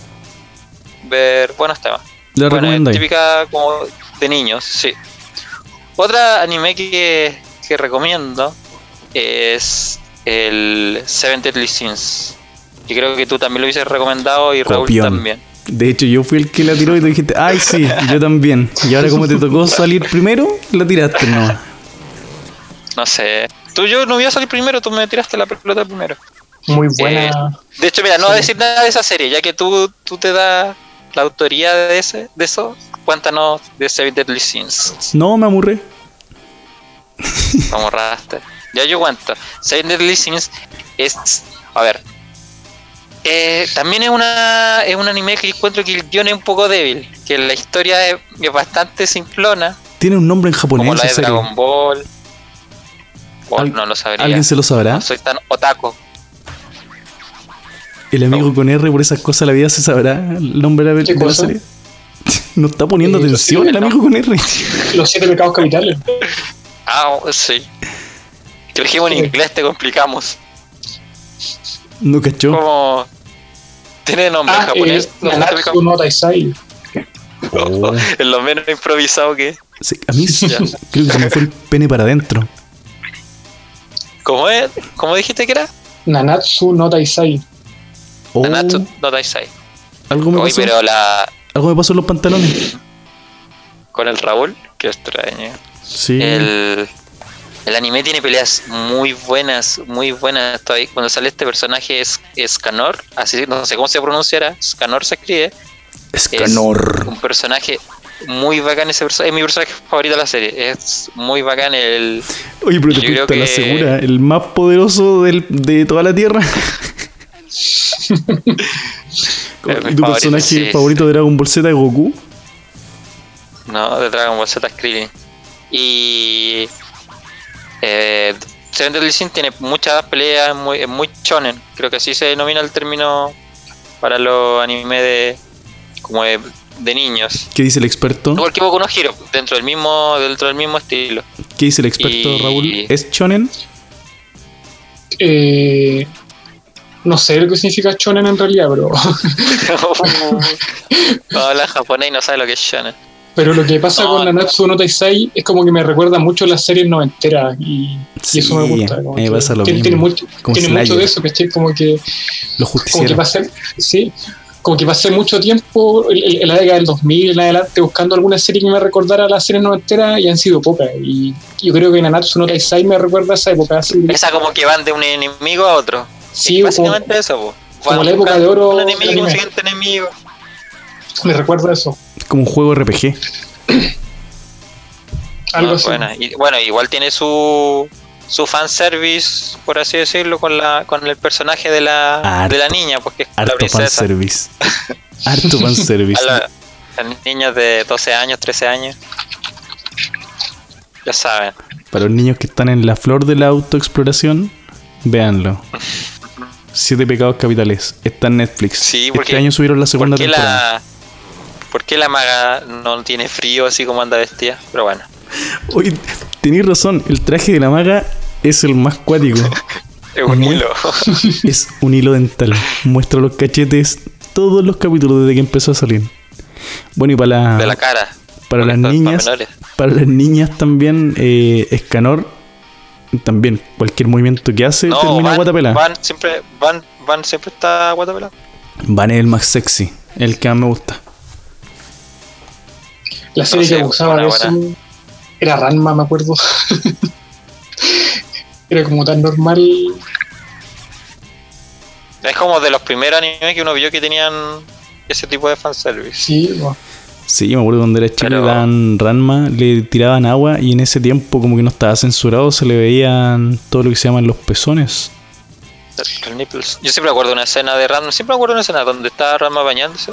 ver buenos temas. ¿La Bueno, es típica como de niños, sí. Otra anime que, que recomiendo es el Seven Deadly Sins. Que creo que tú también lo hubieses recomendado y Raúl Copión. también. De hecho, yo fui el que la tiró y tú dijiste, ay, sí, yo también. Y ahora, como te tocó salir primero, la tiraste, no. No sé. Tú yo no voy a salir primero, tú me tiraste la pelota primero. Muy buena. De hecho, mira, no voy a decir nada de esa serie, ya que tú, tú te das la autoría de ese, de eso. Cuéntanos de Seven Deadly Sins. No, me amurré. Vamos, raste. Ya yo. Seven Deadly Sins es. A ver. eh, también es una es un anime que encuentro que el guion es un poco débil. Que la historia es, es bastante simplona. Tiene un nombre en Como japonés, la de esa serie. Dragon Ball. O Al- no lo sabría. ¿Alguien se lo sabrá? No soy tan otaku. El amigo con R por esas cosas de la vida se sabrá el nombre de la, ¿Qué de la cosa? serie. No está poniendo Eh, atención el no. amigo con R. Los siete pecados capitales. Ah, sí. Que lo dijimos en inglés, te complicamos. No cachó. Como. Tiene nombre en Ah, japonés. eh, no sé, Nanatsu no Taisai. Oh. es lo menos improvisado que. Sí, a mí sí, creo que se me fue el pene para adentro. ¿Cómo es? ¿Cómo dijiste que era? Nanatsu no Taisai. Oh, Nanatsu no Taisai. algo me pasó. pero la. Algo me pasó en los pantalones. Con el Raúl, qué extraño. Sí. El, el anime tiene peleas muy buenas, muy buenas. Todavía- Cuando sale este personaje es Scanor, así no sé cómo se pronunciará, Scanor se escribe. Escanor. Un personaje muy bacán ese personaje, es mi personaje favorito de la serie. Es muy bacán el. Oye, pero te creo a la que- segura. El más poderoso del- de toda la tierra. Es ¿Y tu personaje sí, favorito de Dragon Ball Z es Goku? No, de Dragon Ball Z Krillin. Y. Eh, Seven Deadly Sins tiene muchas peleas, muy, es muy shonen. Creo que así se denomina el término para los anime de. como de, de niños. ¿Qué dice el experto? Igual que Boku no Hero, dentro del mismo, dentro del mismo estilo. ¿Qué dice el experto, Y- Raúl? ¿Es chonen? Eh, no sé lo que significa chonen en realidad, pero, no habla japonés y no sabe lo que es shonen. Pero lo que pasa No. con Nanatsu no Taisai es como que me recuerda mucho a las series noventeras y, Sí, y eso me gusta. como me que pasa lo tiene, mismo. tiene mucho, Como tiene mucho de eso, ¿cachai? Como que, Los como que pasé, sí, como que pasé mucho tiempo en, la década del 2000 en adelante buscando alguna serie que me recordara a las series noventeras y han sido pocas. Y yo creo que Nanatsu no Taisai me recuerda a esa época. Así, Esa como que van de un enemigo a otro. sí, básicamente eso, po. como la época de oro Un enemigo, un siguiente enemigo. me recuerda a eso. Como un juego RPG. Algo Ah, así. buena. Y, bueno, igual tiene su su fanservice, por así decirlo, con la con el personaje de la, Harto. de la niña, porque es la Harto princesa. fanservice. Harto fanservice. A la- niños de 12 años, 13 años. Ya saben. Para los niños que están en la flor de la autoexploración, véanlo. Siete pecados capitales. Está en Netflix. Sí, porque- este año subieron la segunda ¿Por qué temporada. la, ¿Por qué la maga no tiene frío así como anda vestida? Pero bueno. Oye, tenéis razón. El traje de la maga es el más cuático. Es un Muy- hilo. es un hilo dental. Muestra los cachetes todos los capítulos desde que empezó a salir. Bueno, y para, la- de la cara. para las niñas, para las niñas también, eh, Escanor, también cualquier movimiento que hace No, termina van, guatapela. Van. van siempre, van, van siempre está guatapela. es el más sexy, el que más me gusta. La serie que abusaba de eso era Ranma, me acuerdo. era como tan normal. Es como de los primeros animes que uno vio que tenían ese tipo de fanservice. Sí, bueno. Sí, yo me acuerdo cuando era chico Pero- le daban Ranma, le tiraban agua y en ese tiempo como que no estaba censurado, se le veían todo lo que se llaman los pezones. Yo siempre me acuerdo de una escena de Ranma, siempre me acuerdo de una escena donde está Ranma bañándose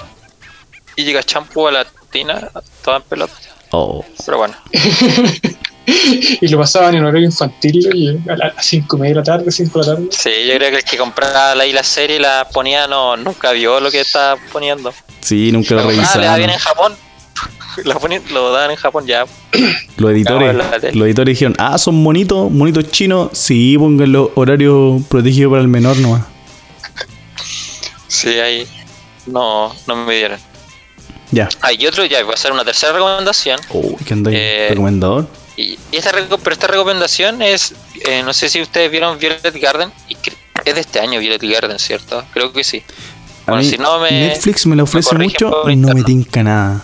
y llega Champú a la tina, toda en pelota. Oh. Pero bueno. y lo pasaban en horario infantil y a las 5 y media de la tarde, 5 de la tarde. Sí, yo creo que el que compraba ahí la serie y la ponía no, nunca vio lo que estaba poniendo. Sí, nunca lo Ah, le da revisaron. bien en Japón. Lo, ponían- lo daban en Japón ya. Los editores, los editores dijeron, ah, son monitos, monitos chinos. Sí, pónganlo horario protegido para el menor nomás. Sí, ahí no, no me dieron. Ya. Hay otro, ya, voy a hacer una tercera recomendación. Uy, ¿qué andáis? Eh, ¿Recomendador? Y, y esta, reco- pero esta recomendación es, eh, no sé si ustedes vieron Violet Garden. Es de este año Violet Garden, ¿cierto? Creo que sí. A bueno, mí, si no me- Netflix me lo ofrece mucho y no me tinca nada.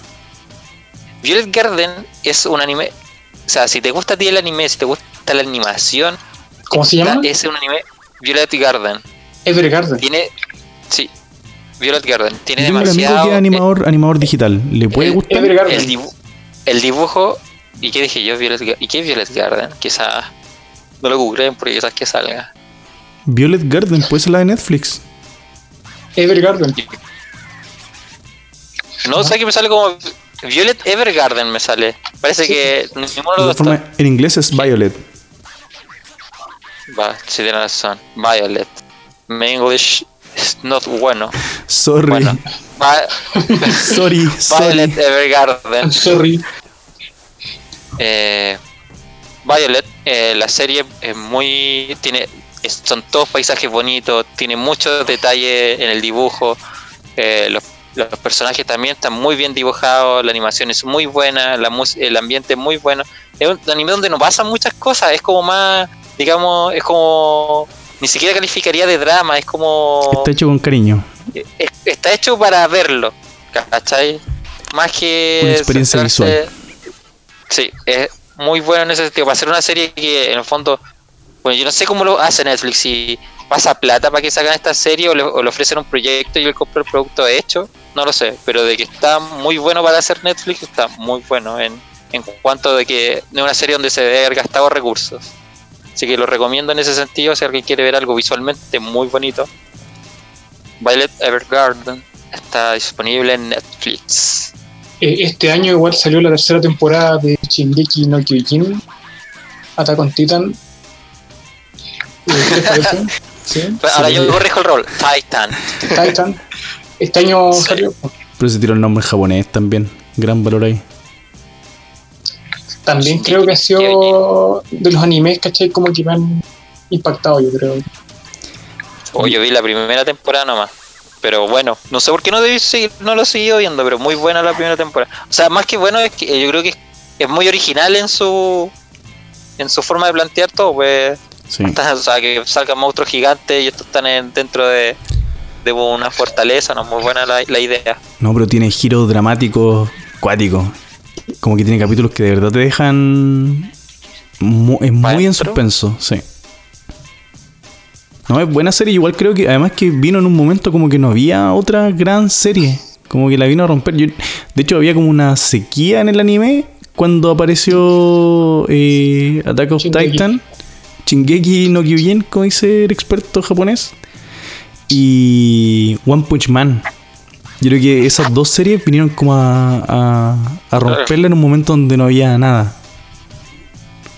Violet Garden es un anime. O sea, si te gusta a ti el anime, si te gusta la animación, ¿Cómo se llama? es un anime Violet Garden. Evergarden. Tiene. Sí, Violet Garden. Tiene Yo tengo un amigo demasiado. que es animador, animador digital. ¿Le puede el- gustar? Evergarden. El, dibu- el dibujo. ¿Y qué dije yo? Violet ¿Y qué es Violet Garden? Quizá. No lo googleen porque quizás que salga. Violet Garden, puede ser la de Netflix. Evergarden. No, sé que me sale como. Violet Evergarden me sale. Parece que ninguno de formas, en inglés es Violet. Va, si tienen razón. Violet. Mi English es not bueno. Sorry, Bueno. Va- sorry, sorry. Violet Evergarden. I'm sorry. Eh, Violet, eh, la serie es muy. tiene Son todos paisajes bonitos, tiene muchos detalles en el dibujo. eh, los, los personajes también están muy bien dibujados, la animación es muy buena, la mus- el ambiente es muy bueno. Es un anime donde no pasan muchas cosas, es como más, digamos, es como. Ni siquiera calificaría de drama, es como. Está hecho con cariño. es- está hecho para verlo, ¿cachai? Más que. Una experiencia centrarse- Sí, es muy bueno en ese sentido. Para hacer una serie que en el fondo. Bueno, yo no sé cómo lo hace Netflix, si pasa plata para que sacan esta serie o le, o le ofrecen un proyecto y él compra el producto hecho, no lo sé. Pero de que está muy bueno para hacer Netflix, está muy bueno en, en cuanto de que es una serie donde se debe haber gastado recursos. Así que lo recomiendo en ese sentido si alguien quiere ver algo visualmente muy bonito. Violet Evergarden está disponible en Netflix. Eh, este año igual salió la tercera temporada de Shingeki no Kyojin. Attack on Titan. Eh, ¿Qué les parece? ¿Sí? Pero ahora Sí. yo corrijo el rol. Titan. Titan. Este año Sí. salió. Pero se tiró el nombre en japonés también. Gran valor ahí. También creo que ha sido de los animes, ¿cachai? Como que me han impactado, yo creo. O yo vi la primera temporada nomás. Pero bueno, no sé por qué no debí seguir, no lo he seguido viendo, pero muy buena la primera temporada. O sea, más que bueno es que eh, yo creo que es, muy original en su en su forma de plantear todo, pues Sí. o sea, que salgan monstruos gigantes y estos están en- dentro de, de una fortaleza, no muy buena la, la idea. No, pero tiene giros dramáticos cuáticos. Como que tiene capítulos que de verdad te dejan. mu- es muy en suspenso, sí. No, es buena serie. Igual creo que además que vino en un momento como que no había otra gran serie. Como que la vino a romper. Yo- de hecho, había como una sequía en el anime cuando apareció eh, Attack of Shingeki. Titan. Shingeki no Kyojin, como dice el experto japonés. Y One Punch Man. Yo creo que esas dos series vinieron como a, a, a romperla en un momento donde no había nada.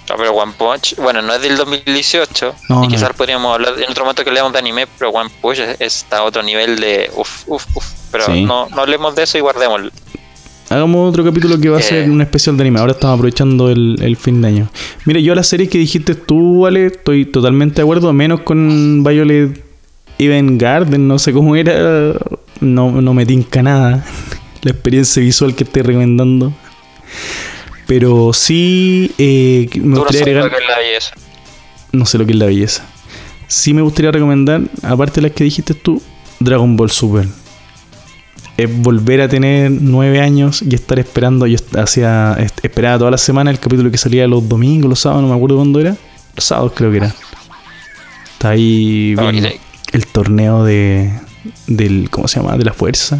No, pero One Punch, bueno, no es del 2018, No, y no. quizás podríamos hablar en otro momento que hablemos de anime, pero One Punch es- está a otro nivel de uff, uff, uff. Pero Sí. no, no hablemos de eso y guardémoslo. Hagamos otro capítulo que va a Eh. ser un especial de anime. Ahora estamos aprovechando el, el fin de año. Mira, yo a la serie que dijiste tú, Vale, estoy totalmente de acuerdo, menos con Violet Garden, no sé cómo era. No, no me tinca nada la experiencia visual que estoy recomendando. Pero sí eh, me Tú no gustaría sabes lo que es la belleza. No sé lo que es la belleza. Sí me gustaría recomendar, aparte de las que dijiste tú, Dragon Ball Super. Es volver a tener nueve años y estar esperando. Yo hacía, esperaba toda la semana el capítulo que salía los domingos, los sábados, no me acuerdo cuándo era. Los sábados creo que era. Está ahí No, de- el torneo de del ¿cómo se llama? de la fuerza.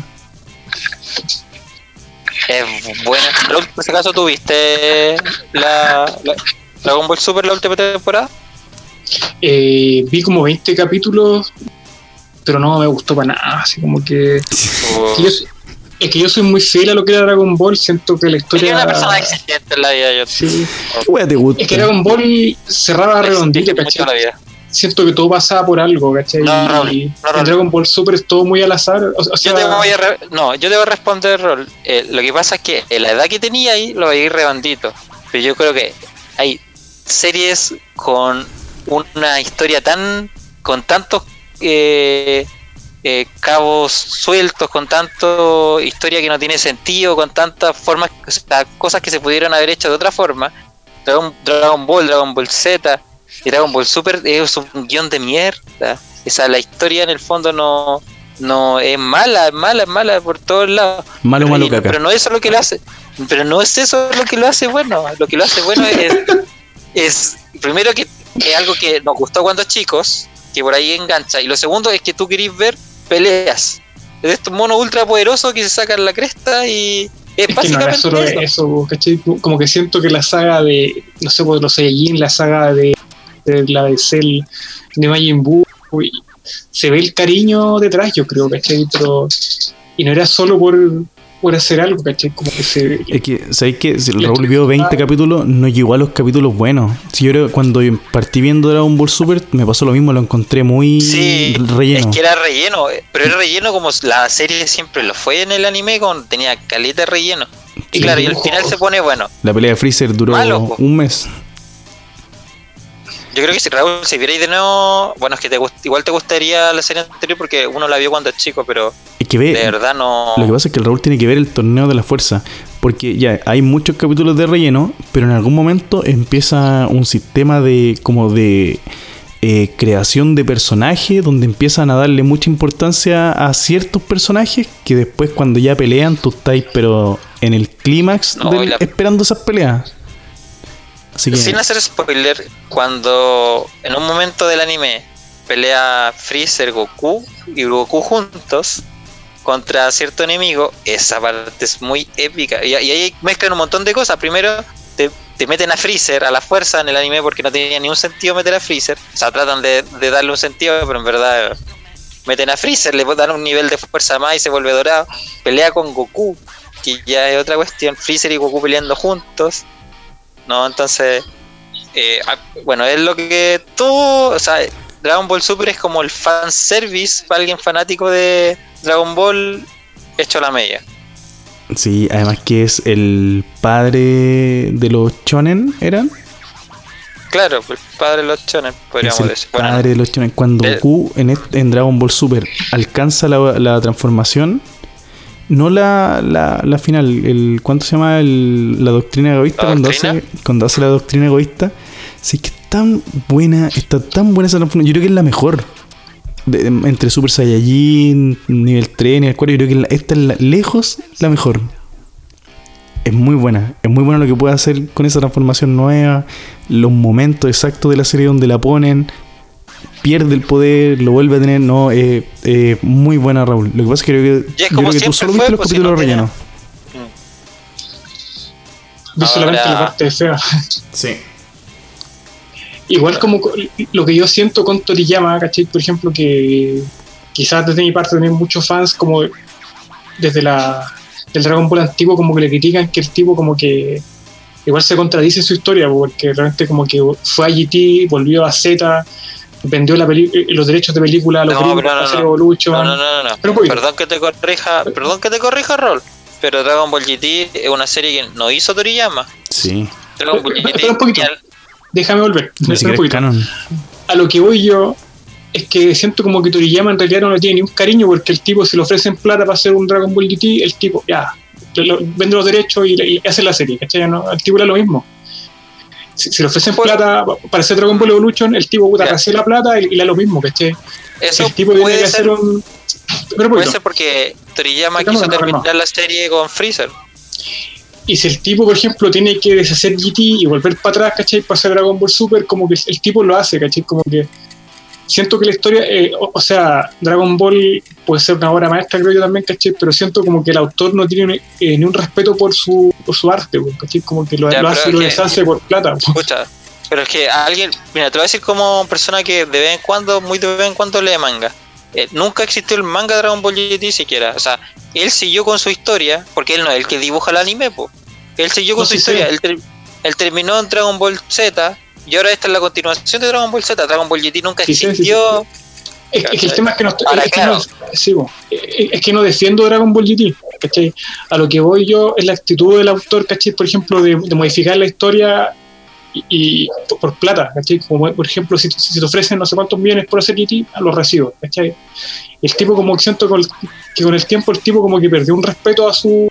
Es buena. Pero, En ese caso, ¿tuviste la, la Dragon Ball Super la última temporada? Eh, vi como 20 capítulos, pero no me gustó para nada. Así como que. O- que yo, Es que yo soy muy fiel a lo que era Dragon Ball, siento que la historia... una persona exigente en la vida, yo. Sí. ¿Qué wea te gusta? Es que Dragon Ball cerraba redondito, ¿cachai? Siento que todo pasaba por algo, ¿cachai? No, y no, en. Dragon Ball Super es todo muy al azar. O, o sea, Yo te voy a re- no, yo te voy a responder, Rol. Eh, lo que pasa es que en la edad que tenía ahí lo voy a ir redondito. Pero yo creo que hay series con una historia tan. con tantos eh, eh, cabos sueltos, con tanto historia que no tiene sentido, con tantas formas, o sea, cosas que se pudieron haber hecho de otra forma. Dragon, Dragon Ball, Dragon Ball Z y Dragon Ball Super es un guion de mierda. Esa, la historia en el fondo no, no es mala, es mala, es mala por todos lados. Malo, pero, malo, y- caca. pero no eso es lo que lo hace. Pero no es eso lo que lo hace bueno. Lo que lo hace bueno es, es primero que es algo que nos gustó cuando chicos, que por ahí engancha. Y lo segundo es que tú querís ver peleas. De estos monos ultra poderosos que se sacan la cresta y es, Es que no básicamente solo eso. eso, ¿cachai? Como que siento que la saga de, no sé, pues los Saiyajin, la saga de la de Cell, de Majin Buu, se ve el cariño detrás, yo creo, ¿cachai? Pero, y no era solo por, por hacer algo, ¿cachai? Como que se... Es que, ¿sabéis que Si Raúl vio 20 Ah. capítulos, no llegó a los capítulos buenos. Si yo creo cuando partí viendo Dragon Ball Super, me pasó lo mismo, lo encontré muy Sí, relleno. Es que era relleno, eh, pero era relleno como la serie siempre lo fue en el anime, con tenía caleta de relleno. Y Sí. claro, y al final se pone bueno. La pelea de Freezer duró Malo, un mes. Yo creo que si Raúl, si vierais de nuevo, bueno, es que te gust- igual te gustaría la serie anterior porque uno la vio cuando es chico, pero Es que ve, de verdad no. Lo que pasa es que el Raúl tiene que ver el torneo de la fuerza. Porque ya hay muchos capítulos de relleno, pero en algún momento empieza un sistema de como de eh, creación de personajes donde empiezan a darle mucha importancia a ciertos personajes que después cuando ya pelean tú estáis pero en el clímax No, la- esperando esas peleas. Sin hacer spoiler, cuando en un momento del anime pelea Freezer, Goku y Goku juntos contra cierto enemigo, esa parte es muy épica. Y, ahí mezclan un montón de cosas. Primero, te, te meten a Freezer a la fuerza en el anime porque no tenía ningún sentido meter a Freezer. O sea, tratan de, de darle un sentido, pero en verdad meten a Freezer, le dan un nivel de fuerza más y se vuelve dorado. Pelea con Goku, que ya es otra cuestión. Freezer y Goku peleando juntos. No, entonces, eh, bueno, es lo que tú, o sea, Dragon Ball Super es como el fan service para alguien fanático de Dragon Ball hecho a la media. sí, además que es el padre de los shonen, ¿eran? Claro, el padre de los chones, Es podríamos el decir. Bueno, padre de los shonen. Cuando eh, Goku en, Dragon Ball Super alcanza la, la transformación, no la, la, la final, el ¿cuánto se llama? El- la doctrina egoísta. ¿La cuando? Hace, cuando hace la doctrina egoísta, sí que es tan buena, está tan buena esa transformación. Yo creo que es la mejor. De- entre Super Saiyajin, nivel 3, nivel 4, yo creo que la- esta es la- lejos la mejor. Es muy buena, es muy bueno lo que puede hacer con esa transformación nueva, los momentos exactos de la serie donde la ponen, pierde el poder, lo vuelve a tener, no, eh, eh, muy buena Raúl. Lo que pasa es que creo que, yo creo que tú solo fue, viste los pues, si capítulos no tiene- rellenos. Vi solamente Ahora- la parte fea. Sí. Igual como co- lo que yo siento con Toriyama, ¿cachai? Por ejemplo, que quizás desde mi parte también muchos fans como desde la del Dragon Ball antiguo como que le critican que el tipo como que igual se contradice su historia porque realmente como que fue a GT, volvió a Z, vendió la eh, los derechos de película a los No, gringos no, hacer no. Evolution. No, no, no. Pero poquito. Perdón que te corrija, perdón que te corrija, Rol. Pero Dragon Ball GT es una serie que no hizo Toriyama. Sí. Dragon Ball GT pero un poquito. ya- Déjame volver. Espera un canon. a lo que voy yo es que siento como que Toriyama en realidad no le tiene ni un cariño porque el tipo, si le ofrecen plata para hacer un Dragon Ball GT, el tipo, ya, vende los derechos y, y hace la serie, ¿cachai? No, el tipo era lo mismo. Si, si le ofrecen Bueno. plata para hacer Dragon Ball Evolution, el tipo, puta, hace la plata y, y le da lo mismo, ¿cachai? Eso el tipo tiene puede que ser, hacer un... Pero puede ser porque Toriyama quiso terminar la serie con Freezer. Y si el tipo, por ejemplo, tiene que deshacer GT y volver para atrás, ¿cachai? Para hacer Dragon Ball Super, como que el tipo lo hace, ¿cachai? Como que siento que la historia, eh, o, o sea, Dragon Ball puede ser una obra maestra, creo yo también, ¿cachai? Pero siento como que el autor no tiene eh, ni un respeto por su, por su arte, ¿cachai? Como que lo, Ya, lo hace lo que- deshace por plata. Escucha, pero es que alguien, mira, te voy a decir como persona que de vez en cuando, muy de vez en cuando lee manga. Eh, nunca existió el manga Dragon Ball GT siquiera. O sea, él siguió con su historia, porque él no es el que dibuja el anime, po. Él siguió con No, su sí historia. Él, ter- él terminó en Dragon Ball Z y ahora esta es la continuación de Dragon Ball Z. Dragon Ball GT nunca Sí, sí, sí, existió. Es, es que el tema es que no, Ahora, es que claro. no, sí, po. es que no defiendo Dragon Ball GT, ¿cachai? A lo que voy yo es la actitud del autor, ¿cachai? Por ejemplo, de, de modificar la historia y, y por, plata, ¿cachai? Como por ejemplo, si, si te ofrecen no sé cuántos millones por hacer GT, los recibo, ¿cachai? El tipo como que siento que con el tiempo el tipo como que perdió un respeto a su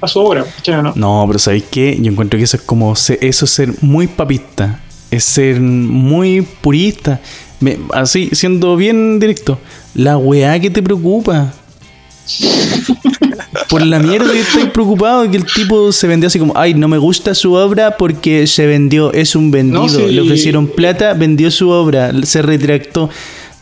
a su obra, ¿cachai? ¿no? No, pero ¿sabéis qué? Yo encuentro que eso es como. se- Eso es ser muy papista. Es ser muy purista. Me- así, siendo bien directo. La weá que te preocupa. Por la mierda que estoy preocupado que el tipo se vendió así como, ay, no me gusta su obra porque se vendió, es un vendido. No, sí. Le ofrecieron plata, vendió su obra, se retractó.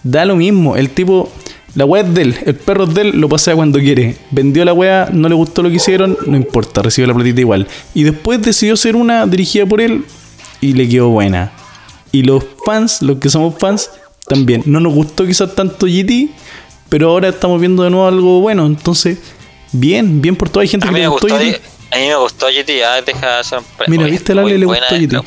Da lo mismo, el tipo, la weá es de él, el perro es de él, lo pasea cuando quiere. Vendió la weá, no le gustó lo que hicieron, no importa, recibe la platita igual. Y después decidió ser una dirigida por él y le quedó buena. Y los fans, los que somos fans, también. No nos gustó quizás tanto GT, pero ahora estamos viendo de nuevo algo bueno. Entonces, bien, bien por toda hay gente A que mí le me gustó gustó, GT. a mí me gustó GT. Ah, deja hacer un pre- Mira, oye, ¿viste? A muy le gustó GT.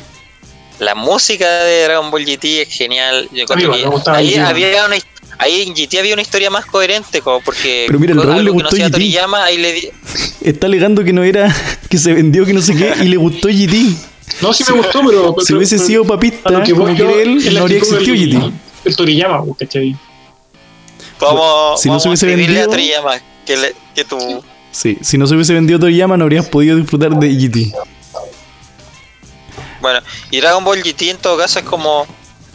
La música de Dragon Ball GT es genial. Yo encuentro Amigo, que me gustaba ahí había una ahí en GT había una historia más coherente, como porque Pero mira, el Raúl le que no gustó hacía GT. Toriyama, ahí le di- Está alegando que no era, que se vendió, que no sé qué, y le gustó GT. No, sí me gustó, pero... Si pero- hubiese pero- sido papista, lo que como yo quiere él, no habría existido del- GT. El Toriyama, ¿cachai? vamos, Si no vamos se hubiese a escribirle a vendido- Toriyama que, le- que tú Sí, si no se hubiese vendido Toriyama, no habrías podido disfrutar de GT. Bueno, y Dragon Ball GT en todo caso es como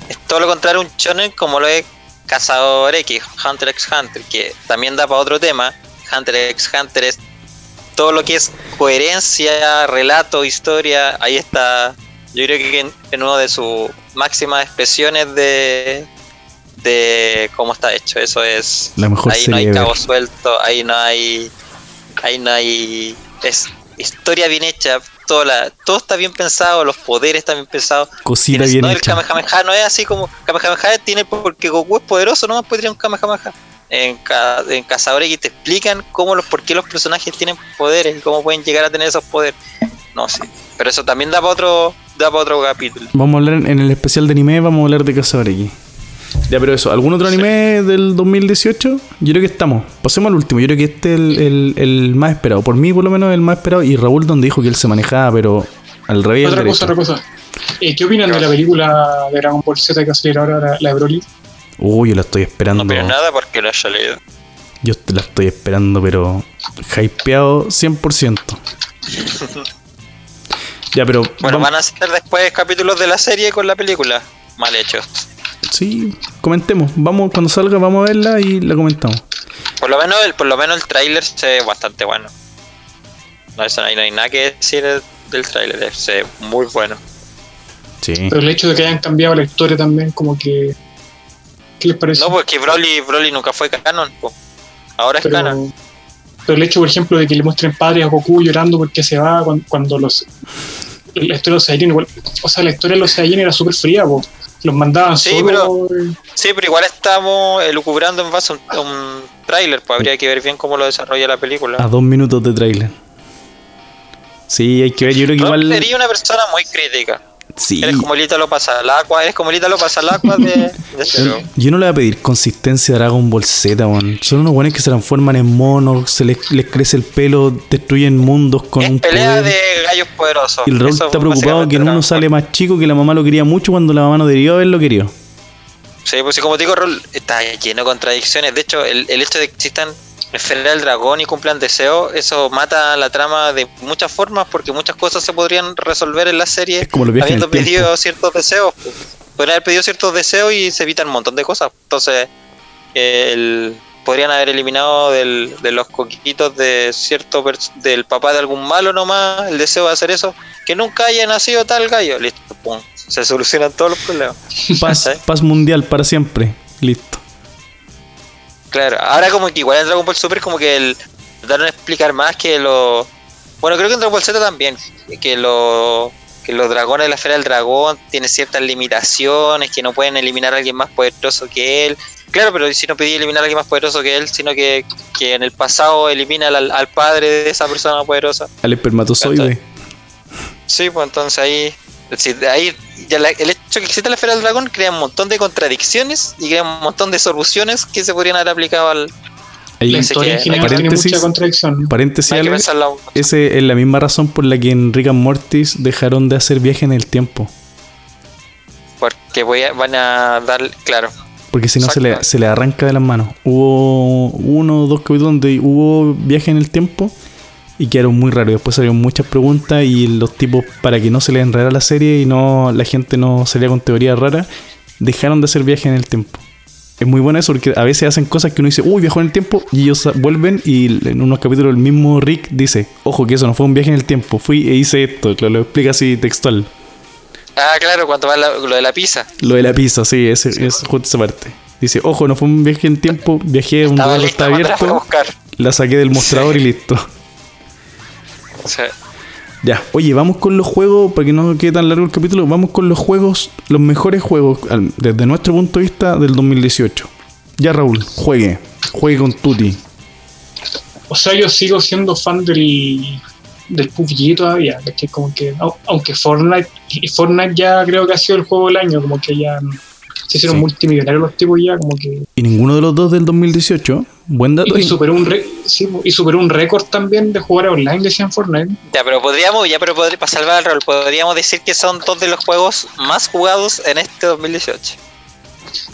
es todo lo contrario a un shonen como lo es Cazador X, Hunter x Hunter, que también da para otro tema. Hunter x Hunter es todo lo que es coherencia, relato, historia. Ahí está, yo creo que en, en una de sus máximas expresiones de de cómo está hecho. Eso es La mejor ahí no hay cabo suelto, ahí no hay ahí no hay es historia bien hecha, todo, la, todo está bien pensado, los poderes están bien pensados. Cosita bien no, el hecha. Kamehameha no es así como Kamehameha tiene porque Goku es poderoso, no más podría un Kamehameha. En, Ca- en Cazador X te explican cómo los, por qué los personajes tienen poderes y cómo pueden llegar a tener esos poderes. No sé, pero eso también da para otro, da para otro capítulo. Vamos a hablar en el especial de anime, vamos a hablar de Cazador X. Ya, pero eso, ¿algún otro anime del 2018? Yo creo que estamos. Pasemos al último. Yo creo que este es el, el- el más esperado. Por mí, por lo menos, el más esperado. Y Raúl, donde dijo que él se manejaba, pero al revés. Otra cosa, otra cosa. Eh, ¿Qué opinan de la película de Dragon Ball Z que va a salir ahora, la, la de Broly? Uy, yo la estoy esperando. No pero nada porque lo haya leído. Yo te la estoy esperando, pero hypeado 100%. ya, pero Bueno, vamos- van a hacer después capítulos de la serie con la película. Mal hechos. Sí, comentemos. Vamos cuando salga, vamos a verla y la comentamos. Por lo menos el, por lo menos el tráiler se ve bastante bueno. No, eso no hay, no hay nada que decir del tráiler, se ve muy bueno. Sí. Pero el hecho de que hayan cambiado la historia también, como que. ¿Qué les parece? No, porque Broly, Broly nunca fue canon, po. ahora es canon. pero, el hecho, por ejemplo, de que le muestren padres a Goku llorando porque se va cuando, cuando los. La historia de los Saiyajin, igual. O sea, la historia de los Saiyajin era súper fría, po. Los mandaban Sí, solo. Sí, pero igual estamos elucubrando en base a un, un tráiler, pues habría que ver bien cómo lo desarrolla la película. A dos minutos de trailer. Sí, hay que ver. Yo creo que igual. sería una persona muy crítica. Sí. Eres como el Ítalo Pasalacua, eres como el Ítalo Pasalacua de, de Zero. Yo no le voy a pedir consistencia a Dragon Ball Z, weón. Son unos buenos que se transforman en monos, se les, les crece el pelo, destruyen mundos con un Es pelea poder. de gallos poderosos. Y el Raúl Eso está es preocupado que en uno sale más chico que la mamá lo quería mucho cuando la mamá no debió haberlo querido. Sí, pues sí, como te digo, Raúl, está lleno de contradicciones. De hecho, el, el hecho de que existan esferas del dragón y cumplan deseos, eso mata la trama de muchas formas porque muchas cosas se podrían resolver en la serie como habiendo pedido ciertos deseos. pues. Podrían haber pedido ciertos deseos y se evitan un montón de cosas. Entonces, el- podrían haber eliminado del- de los coquitos de cierto del papá de algún malo nomás el deseo de hacer eso, que nunca haya nacido tal gallo. Listo, pum, se solucionan todos los problemas. Paz mundial para siempre. Listo. Claro, ahora como que igual en Dragon Ball Super como que el trataron de explicar más que lo bueno creo que en Dragon Ball Z también que lo que los dragones de la esfera del dragón tienen ciertas limitaciones, que no pueden eliminar a alguien más poderoso que él. Claro, pero si no pedía eliminar a alguien más poderoso que él, sino que, que en el pasado elimina al, al padre de esa persona poderosa. Al espermatozoide. Sí, pues entonces ahí, sí, ahí ya la- el hecho que exista la esfera del dragón crea un montón de contradicciones y crea un montón de soluciones que se podrían haber aplicado al... Paréntesis. contradicción. paréntesis, hay Alex, pensarlo. ese es la misma razón por la que en Rick and Mortis dejaron de hacer viaje en el tiempo. Porque voy a- van a dar, claro, Porque si no se le, se le arranca de las manos. Hubo uno o dos capítulos donde hubo viaje en el tiempo y quedaron muy raros. Después salieron muchas preguntas y los tipos, para que no se les enredara la serie y no la gente no salía con teorías raras, dejaron de hacer viaje en el tiempo. Es muy bueno eso porque a veces hacen cosas que uno dice, uy, viajó en el tiempo, y ellos vuelven y en unos capítulos el mismo Rick dice, ojo que eso no fue un viaje en el tiempo, fui e hice esto, lo, lo explica así textual. Ah, claro, cuando va la- lo de la pizza. Lo de la pizza, sí, ese, es justo esa parte. Dice, ojo, no fue un viaje en tiempo, viajé a un lugar que está abierto, la saqué del mostrador y listo. O sea, Ya, oye, vamos con los juegos, para que no quede tan largo el capítulo, vamos con los juegos, los mejores juegos, desde nuestro punto de vista, del 2018. Ya, Raúl, juegue, juegue con Tuti. O sea, yo sigo siendo fan del, del PUBG todavía, que como que, au- aunque Fortnite, y Fortnite ya creo que ha sido el juego del año, como que ya se hicieron Sí. multimillonarios los tipos ya, como que... Y ninguno de los dos del 2018, buen dato. Y superó un, re- sí, y superó un récord también de jugar online, decían Fortnite. ya, pero podríamos, ya, pero para salvar el rol, podríamos decir que son dos de los juegos más jugados en este 2018.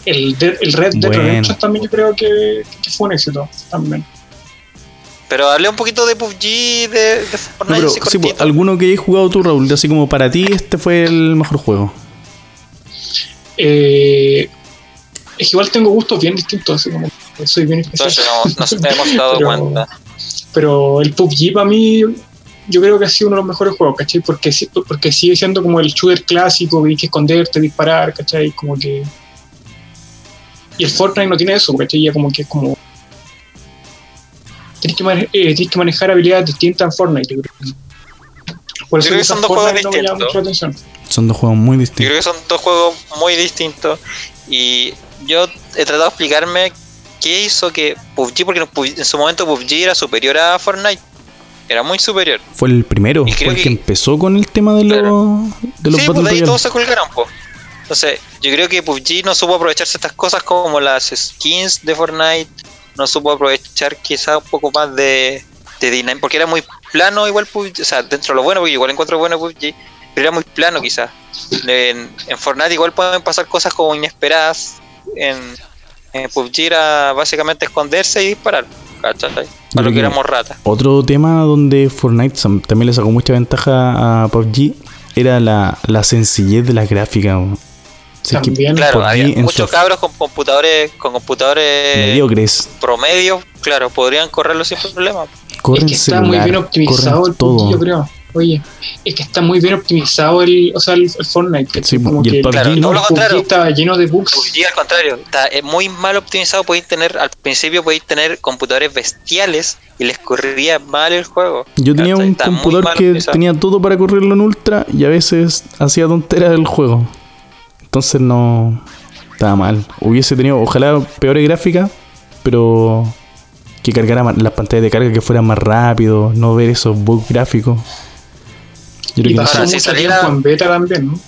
El, de- el Red Dead Bueno. Redemption también yo creo que, que fue un éxito también. Pero hablé un poquito de PUBG, de, de No, Fortnite, pero así sí, pues, alguno que hayas jugado tú, Raúl, así como para ti este fue el mejor juego. Eh, es que igual tengo gustos bien distintos, así como soy bien especial. Entonces no, nos hemos dado Pero- cuenta. Pero el PUBG para mí, yo creo que ha sido uno de los mejores juegos, ¿cachai? Porque, porque sigue siendo como el shooter clásico, que hay que esconderte, disparar, ¿cachai? Como que. Y el Fortnite no tiene eso, ¿cachai? Ya como que es como. Tienes que, mane- eh, tienes que manejar habilidades distintas en Fortnite, yo creo. Por Yo creo que son dos juegos Fortnite no me llama distintos. mucho la atención. Son dos juegos muy Yo distintos. creo que son dos juegos muy distintos. Y yo he tratado de explicarme qué hizo que PUBG, porque en su momento PUBG era superior a Fortnite. Era muy superior. Fue el primero, Y fue el que, que- empezó con el tema de los, de los sí, Battle pues de ahí todos se colgaron, pues. Entonces, yo creo que PUBG no supo aprovecharse estas cosas como las skins de Fortnite. No supo aprovechar quizá un poco más de, de. Porque era muy plano igual PUBG. O sea, dentro de lo bueno, porque igual encuentro bueno PUBG. Pero era muy plano quizás. En, en Fortnite igual pueden pasar cosas como inesperadas. En, en PUBG era básicamente esconderse y disparar. Lo que éramos ratas. Otro tema donde Fortnite también le sacó mucha ventaja a PUBG era la, la sencillez de las gráficas. weón. O sea, que También. Claro, había muchos su- cabros con computadores, con computadores mediocres, promedio, claro, podrían correrlo sin problema. corren es que está celular, muy bien optimizado el PUBG, todo. yo creo. Oye, es que está muy bien optimizado el, o sea, el, el Fortnite. Sí, Como y el que PUBG Claro, no. lo contrario. estaba lleno de bugs. PUBG al contrario, está eh, muy mal optimizado, podéis tener, al principio podéis tener computadores bestiales y les corría mal el juego. Yo tenía un Está computador que optimizado. tenía todo para correrlo en ultra y a veces hacía tonteras el juego. Entonces no estaba mal. Hubiese tenido, ojalá, peores gráficas, pero que cargara las pantallas de carga que fueran más rápido, no ver esos bugs gráficos. Yo creo Y que pasó si mucho saliera- tiempo en beta también, ¿no?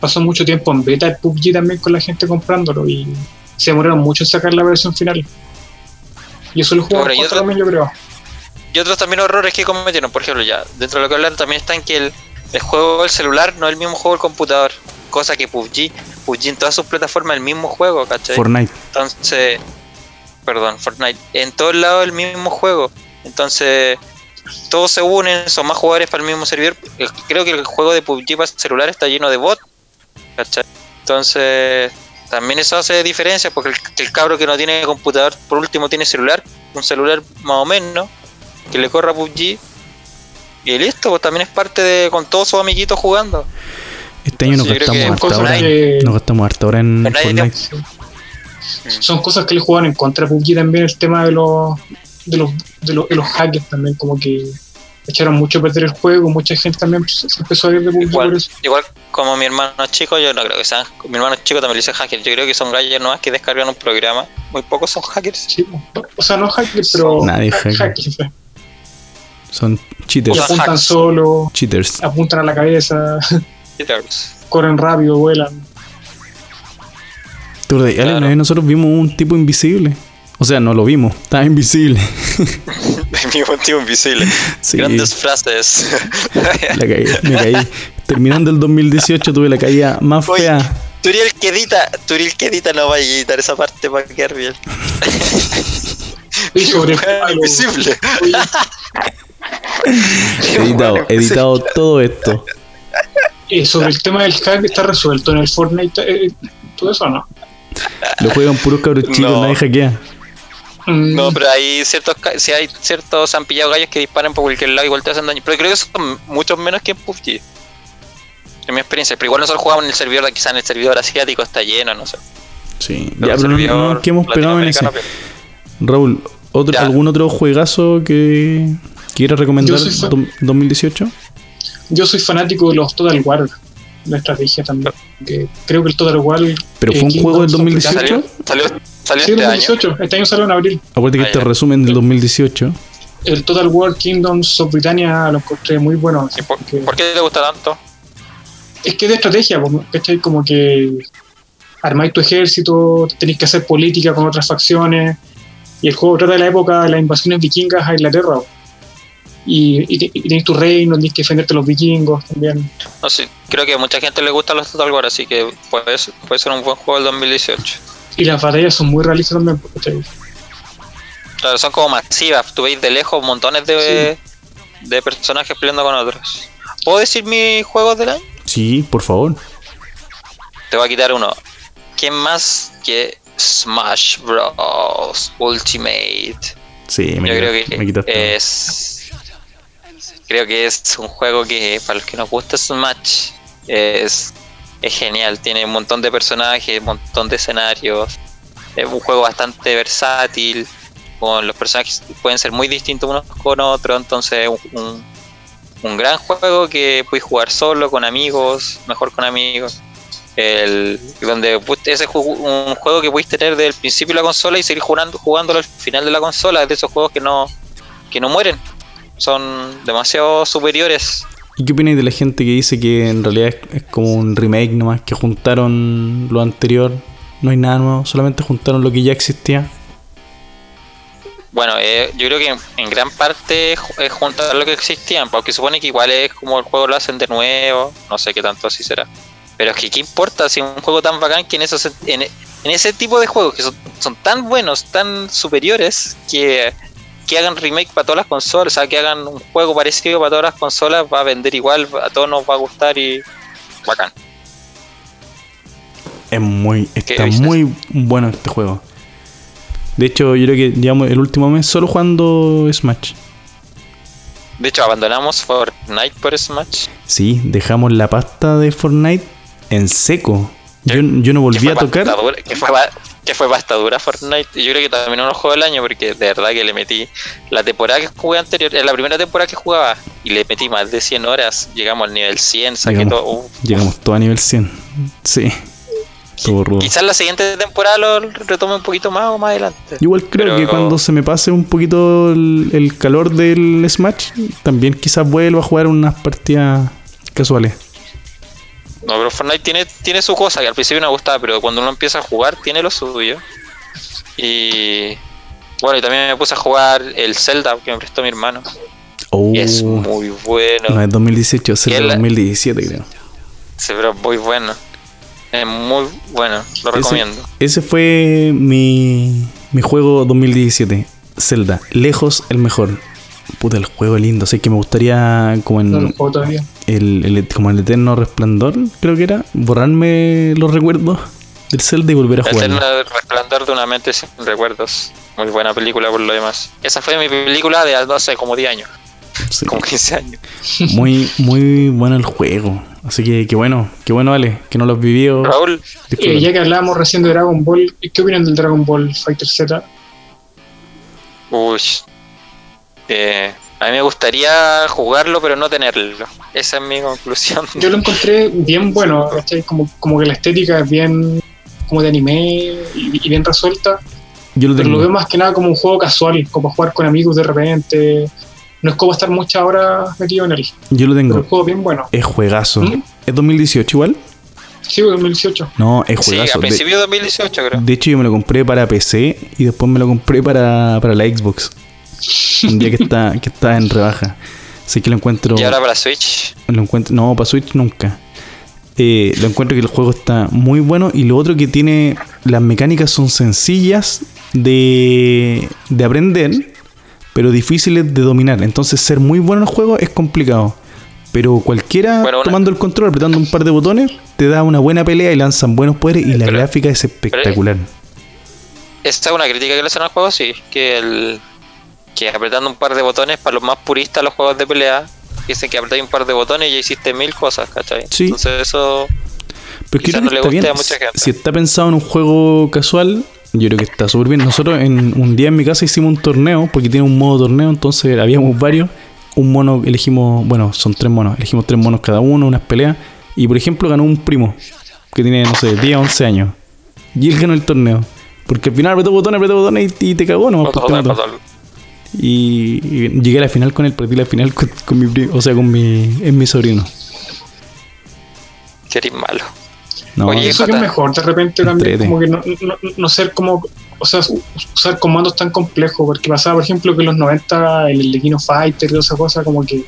Pasó mucho tiempo en beta el PUBG también con la gente comprándolo y se demoraron mucho en sacar la versión final. Y eso lo jugó Ahora, y otro- también, yo creo. Y otros también errores que cometieron, por ejemplo, ya, dentro de lo que hablan también está en que el, el juego del celular no es el mismo juego del computador. Cosa que PUBG, PUBG en todas sus plataformas es el mismo juego, ¿cachai? Fortnite. Entonces, perdón, Fortnite, en todos lados el mismo juego. Entonces, todos se unen, son más jugadores para el mismo servidor. Creo que el juego de PUBG para celular está lleno de bots. ¿cachai? Entonces, también eso hace diferencia porque el, el cabro que no tiene computador, por último, tiene celular, un celular más o menos, que le corra PUBG. Y listo, pues también es parte de con todos sus amiguitos jugando. Este año nos gastamos que harta hora. que- Nos gastamos harta hora en Fortnite. Son cosas que le juegan en contra a PUBG también, el tema de los, de los, de los, de los hackers también, como que echaron mucho a perder el juego, mucha gente también se empezó a ir de por Igual, eso. igual como mi hermano chico, yo no creo que sean. Mi hermano chico también le dice hacker. Yo creo que son gallos nomás que descargan un programa. Muy pocos son hackers. Sí, o sea, no hackers, pero Nadie ha- hacker. hackers. Son cheaters. apuntan hacks. solo, Cheaters. apuntan a la cabeza, Cheaters. corren rápido, vuelan. Claro. nosotros vimos un tipo invisible. O sea, no lo vimos, estaba invisible. Mi buen tío invisible. Sí. Grandes frases. La caí, me caí. Terminando el 2018 tuve la caída más Oye, fea. Turiel que edita, Turiel que edita no va a editar esa parte para quedar bien. Y sobre invisible. Editado, editado todo esto. eh, sobre el tema del hack está resuelto en el Fortnite, eh, todo eso no. Lo juegan puros cabros chicos, No. nadie hackea. Mm, No, pero hay ciertos, ca- si hay ciertos han pillado gallos que disparan por cualquier lado igual te hacen daño. Pero creo que son muchos menos que en PUBG. En mi experiencia. Pero igual nosotros jugamos en el servidor, quizás en el servidor asiático está lleno, no sé. Sí, Pero ya, pero no, no nos quedemos pegados en ese. Raúl, ¿otro, Ya. ¿algún otro juegazo que quieras recomendar Yo soy fan- dom- 2018? Yo soy fanático de los Total War, la estrategia también. Que creo que el Total War. ¿Pero fue eh, un juego del Kingdoms of 2018? ¿Salió, salió, salió Sí, este año? 2018. Este año salió en abril. Acuérdate que Ah, este ya. resumen del 2018. El Total War Kingdoms of Britannia lo encontré muy bueno. ¿Y por, porque- por qué te gusta tanto? Es que es de estrategia. Como que armáis tu ejército, tenéis que hacer política con otras facciones. Y el juego trata de la época de las invasiones vikingas a Inglaterra. Y, y, y tenéis tu reino, tenéis que defenderte de los vikingos también. No sé, creo que a mucha gente le gustan los Total War, así que puede, ser- puede ser un buen juego del 2018. Y las batallas son muy realistas también. ¿cachai? Claro, son como masivas, tú veis de lejos montones de, de personajes peleando con otros. ¿Puedo decir mis juegos del año? Sí, por favor. Te voy a quitar uno. ¿Quién más que Smash Bros. Ultimate? Sí, me, Yo creo que me quitaste. es. Creo que es un juego que para los que nos gusta Smash es, es genial. Tiene un montón de personajes, un montón de escenarios. Es un juego bastante versátil. Con los personajes pueden ser muy distintos unos con otros. Entonces es un, un, gran juego que puedes jugar solo, con amigos, mejor con amigos. El, donde ese es un juego que puedes tener desde el principio de la consola y seguir jugando, jugándolo al final de la consola. Es de esos juegos que no, que no mueren. Son demasiado superiores. ¿Y qué opináis de la gente que dice que en realidad es, como un remake nomás, que juntaron lo anterior, no hay nada nuevo, solamente juntaron lo que ya existía? Bueno, eh, yo creo que en, gran parte es ju- es juntar lo que existían, porque supone que igual es como el juego lo hacen de nuevo, no sé qué tanto así será. Pero es que qué importa si un juego tan bacán que en, esos, en, en ese tipo de juegos que son tan buenos, tan superiores, que, que hagan remake para todas las consolas, o sea, que hagan un juego parecido para todas las consolas, va a vender igual, a todos nos va a gustar y bacán. Es muy, está muy bueno este juego. De hecho, yo creo que llevamos el último mes solo jugando Smash. De hecho, abandonamos Fortnite por Smash. Sí, dejamos la pasta de Fortnite en seco. Yo, yo no volví a tocar. pasta dura- que fue, que fue pasta dura Fortnite. Y yo creo que también uno juego del año porque de verdad que le metí la temporada que jugué anterior, la primera temporada que jugaba y le metí más de 100 horas. Llegamos al nivel 100, saqué Llegamos. todo. uf. Llegamos todo a nivel 100. Sí. Quizás la siguiente temporada lo retome un poquito más o más adelante. Igual creo Pero- que cuando se me pase un poquito el, el calor del Smash, también quizás vuelva a jugar unas partidas casuales. No, pero Fortnite tiene, tiene su cosa que al principio no me gustaba, pero cuando uno empieza a jugar tiene lo suyo. Y bueno, y también me puse a jugar el Zelda que me prestó mi hermano. Oh, Y es muy bueno. no es 2018, es el el- 2017 creo. Sí, pero muy bueno. Es muy bueno, lo recomiendo. Ese, ese fue mi, mi juego 2017. Zelda, lejos el mejor. Puta, el juego lindo. Sé que me gustaría, como en No lo juego todavía. el, el- como el eterno resplandor, creo que era, borrarme los recuerdos del Zelda y volver a El jugarlo. eterno resplandor de una mente sin recuerdos. Muy buena película por lo demás. Esa fue mi película de hace como 10 años, Sí. como 15 años. Muy, muy bueno el juego. Así que, qué bueno, qué bueno, vale, que no lo has vivido. Raúl. Eh, ya que hablábamos recién de Dragon Ball, ¿qué opinan del Dragon Ball Fighter Z? uy. Eh, A mí me gustaría jugarlo, pero no tenerlo. Esa es mi conclusión. Yo lo encontré bien bueno. Como, como que la estética es bien como de anime y, y bien resuelta. Yo lo Pero lo veo más que nada como un juego casual, como jugar con amigos de repente. No es como estar muchas horas metido en él. Yo lo Pero tengo. un juego bien bueno. Es juegazo. ¿Mm? ¿Es 2018 igual? Sí, 2018. No, es Sí, a juegazo. de, principio de 2018 creo. de hecho, yo me lo compré para PC y después me lo compré para, para la Xbox. Un día que está, que está en rebaja. Así que lo encuentro. Y ahora para Switch. Lo encuentro, no, para Switch nunca. Eh, lo encuentro que el juego está muy bueno y lo otro que tiene, las mecánicas son sencillas de, de aprender, pero difíciles de dominar. Entonces ser muy bueno en el juego es complicado. Pero cualquiera Bueno, una- tomando el control, apretando un par de botones, te da una buena pelea y lanzan buenos poderes y la Pero- gráfica es espectacular. Esta es una crítica que le hacen al juego, sí. Que el que apretando un par de botones, para los más puristas los juegos de pelea, dicen que apretáis un par de botones y ya hiciste mil cosas, ¿cachai? Sí. Entonces eso... Pero no le guste bien. a mucha gente. Si está pensado en un juego casual, yo creo que está súper bien. Nosotros en un día en mi casa hicimos un torneo, porque tiene un modo torneo, entonces habíamos varios. Un mono elegimos, bueno, son tres monos, elegimos tres monos cada uno, unas peleas. Y por ejemplo ganó un primo, que tiene, no sé, 10, 11 años. Y él ganó el torneo. Porque al final apretó botones, apretó botones y, y te cagó nomás. pues, mató. Y, y llegué a la final con él, perdí la final con, con mi primo, o sea, con mi, es mi sobrino. Que eres malo. No, Oye, eso que es mejor, de repente también, Entrete. como que no, no, no ser como, o sea, usar comandos tan complejos, porque pasaba, por ejemplo, que en los 90 el, Kino Fighter y esa cosa, como que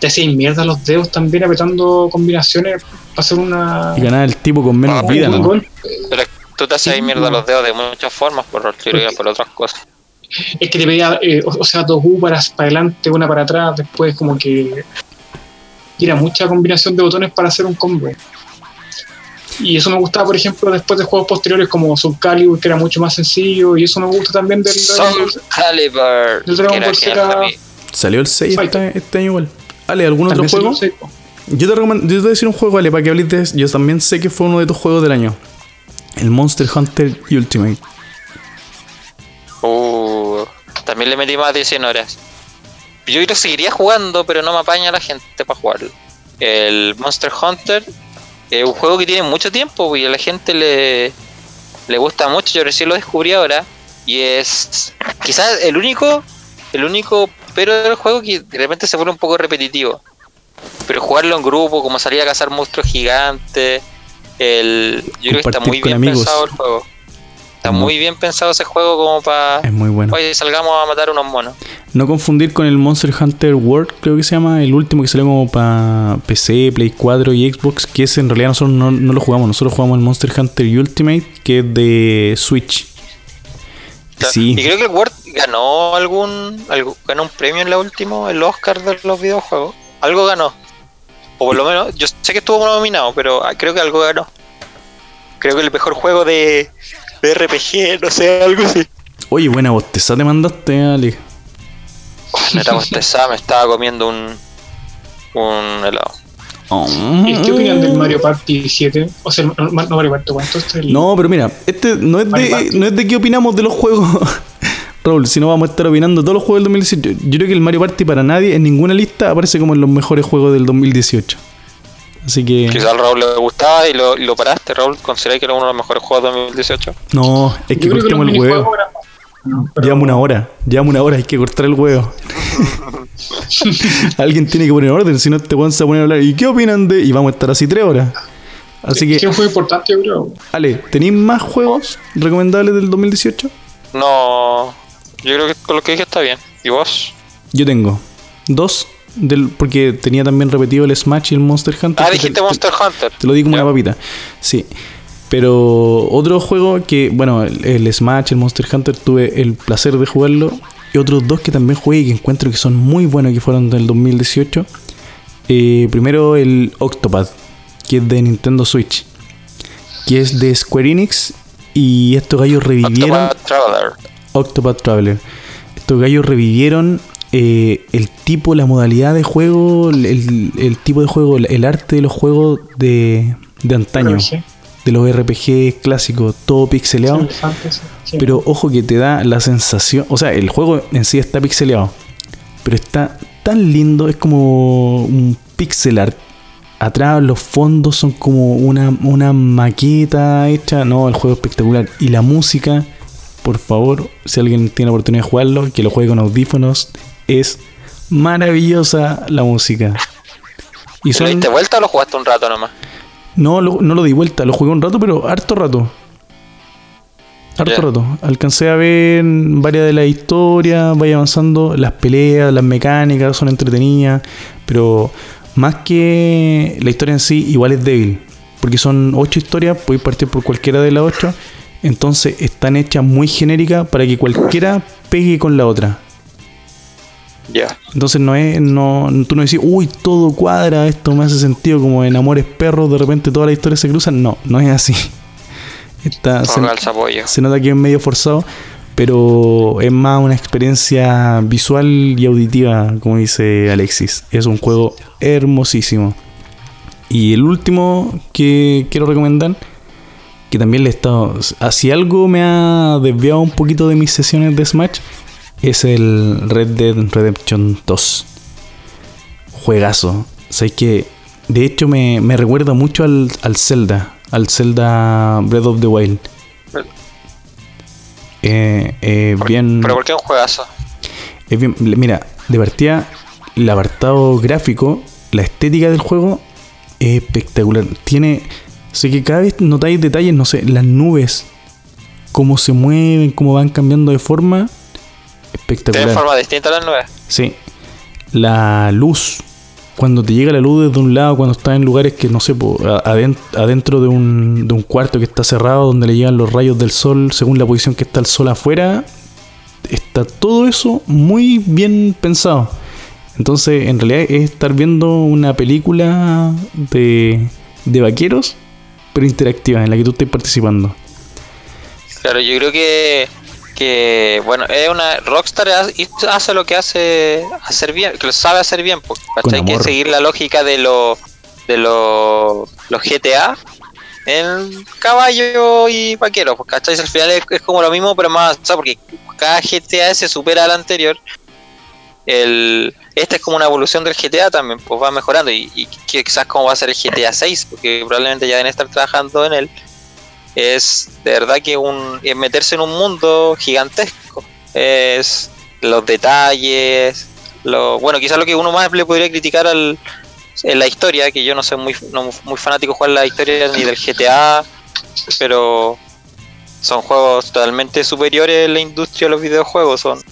te hacían mierda los dedos también apretando combinaciones para hacer una. y ganar el tipo con menos Ah, vida. Pero tú te Sí, mierda los dedos de muchas formas, por artillería, por otras cosas. Es que te pedía, eh, o, o sea, dos U para, para adelante, una para atrás, después como que era mucha combinación de botones para hacer un combo. Y eso me gustaba, por ejemplo, después de juegos posteriores como Soul Calibur, que era mucho más sencillo, y eso me gusta también del Soul Calibur. El Dragon Ball Z-. Salió el 6 Fighter. este, este año igual. Ale, ¿algún otro También juego? salió seco. Yo te, recomiendo, yo te voy a decir un juego, Ale, para que hables de eso. Yo también sé que fue uno de tus juegos del año. El Monster Hunter Ultimate. Uh, también le metí más de 100 horas. Yo lo seguiría jugando, pero no me apaña la gente para jugarlo. El Monster Hunter es un juego que tiene mucho tiempo y a la gente le, le gusta mucho. Yo recién lo descubrí ahora. Y es quizás el único, el único pero del juego que de repente se pone un poco repetitivo. Pero jugarlo en grupo, como salir a cazar monstruos gigantes, el, yo creo que está muy bien amigos. pensado el juego. Está Muy- bien pensado ese juego como para... Es muy bueno. Oye, salgamos a matar unos monos. No confundir con el Monster Hunter World, creo que se llama, el último que salió como para PC, Play 4 y Xbox, que ese en realidad nosotros no, no lo jugamos, nosotros jugamos el Monster Hunter Ultimate, que es de Switch. Sí, Y creo que el Word ganó algún, ganó un premio en la última, el Oscar de los videojuegos. Algo ganó. O por lo menos, yo sé que estuvo nominado, pero ah, creo que algo ganó. Creo que el mejor juego de, RPG, no sé, algo así. Oye, buena bosteza te mandaste, Ale. Me estaba bostezada, me estaba comiendo un, un helado. Oh. ¿Y qué opinan del Mario Party 7? O sea, no, no Mario Party, ¿cuánto es el No, pero mira, este no es Mario de, Party. no es de qué opinamos de los juegos, Raúl, si no vamos a estar opinando todos los juegos del 2018. Yo creo que el Mario Party para nadie en ninguna lista aparece como en los mejores juegos del 2018. Así que Quizás al Raúl le gustaba y lo, y lo paraste, Raúl. ¿Consideráis que era uno de los mejores juegos de 2018? no, es que cortemos el huevo. pero- Llevamos una hora, llevamos una hora, hay que cortar el huevo. Alguien tiene que poner orden, si no te van a poner a hablar. ¿Y qué opinan de.? Y vamos a estar así tres horas. Así Sí, que, un juego importante, creo. Ale, ¿tenéis más juegos recomendables del 2018? No, yo creo que con lo que dije está bien. ¿Y vos? Yo tengo dos, del, porque tenía también repetido el Smash y el Monster Hunter. Ah, te- dijiste te- Monster Hunter. Te lo di como Ya. una papita. Sí. Pero otro juego que, bueno, el, el Smash, el Monster Hunter, tuve el placer de jugarlo. Y otros dos que también jugué y que encuentro que son muy buenos que fueron del 2018. Eh, primero el Octopath, que es de Nintendo Switch. Que es de Square Enix. Y estos gallos revivieron. Octopath Traveler. Octopath Traveler. Estos gallos revivieron eh, el tipo, la modalidad de juego, el, el tipo de juego, el, arte de los juegos de, de antaño, RPG, de los RPG clásicos, todo pixeleado. Sí. Pero ojo que te da la sensación, o sea, el juego en sí está pixeleado, pero está tan lindo, es como un pixel art. Atrás los fondos son como una, una maqueta hecha. No, el juego es espectacular. Y la música, por favor, si alguien tiene la oportunidad de jugarlo, que lo juegue con audífonos. Es maravillosa la música. Y ¿Lo diste vuelta o lo jugaste un rato nomás? no, lo- no lo di vuelta, lo jugué un rato, pero harto rato. Harto rato. Alcancé a ver varias de las historias, vaya avanzando, las peleas, las mecánicas son entretenidas, pero más que la historia en sí, igual es débil. Porque son ocho historias, podéis partir por cualquiera de las ocho. Entonces están hechas muy genéricas para que cualquiera pegue con la otra. Ya. Entonces no es, no, tú no decís, uy, todo cuadra, esto me hace sentido como en Amores Perros, de repente todas las historias se cruzan. No, no es así. Está, se, se nota que es medio forzado, pero es más una experiencia visual y auditiva, como dice Alexis. Es un juego hermosísimo. Y el último que quiero recomendar, que también le he estado. Si algo me ha desviado un poquito de mis sesiones de Smash, es el Red Dead Redemption 2. Juegazo. O sea, es que de hecho me, me recuerda mucho al, al Zelda, al Zelda Breath of the Wild. Eh, eh, bien, ¿Pero por qué un juegazo? es bien- Mira, de partida, el apartado gráfico, la estética del juego es espectacular. Tiene. Sé que cada vez notáis detalles, no sé, las nubes, cómo se mueven, cómo van cambiando de forma. Espectacular. ¿Tiene forma distinta a las nueve? Sí. La luz. Cuando te llega la luz desde un lado, cuando estás en lugares que, no sé, adentro de un, de un cuarto que está cerrado, donde le llegan los rayos del sol, según la posición que está el sol afuera, está todo eso muy bien pensado. Entonces, en realidad es estar viendo una película de, de vaqueros, pero interactiva, en la que tú estés participando. Claro, yo creo que, que bueno, es una Rockstar hace- hace lo que hace hacer bien, que lo sabe hacer bien, porque hay que seguir la lógica de los de los los GTA en caballo y vaquero, pues, ¿cachai? Al final es, es como lo mismo, pero más avanzado, porque cada GTA se supera al anterior. El, este es como una evolución del GTA también, pues va mejorando y, y quizás cómo va a ser el GTA 6, porque probablemente ya deben estar trabajando en él es de verdad que un es meterse en un mundo gigantesco. Es los detalles, lo bueno, quizás lo que uno más le podría criticar al en la historia, que yo no soy muy no, muy fanático de jugar la historia ni del GTA, pero son juegos totalmente superiores en la industria de los videojuegos, son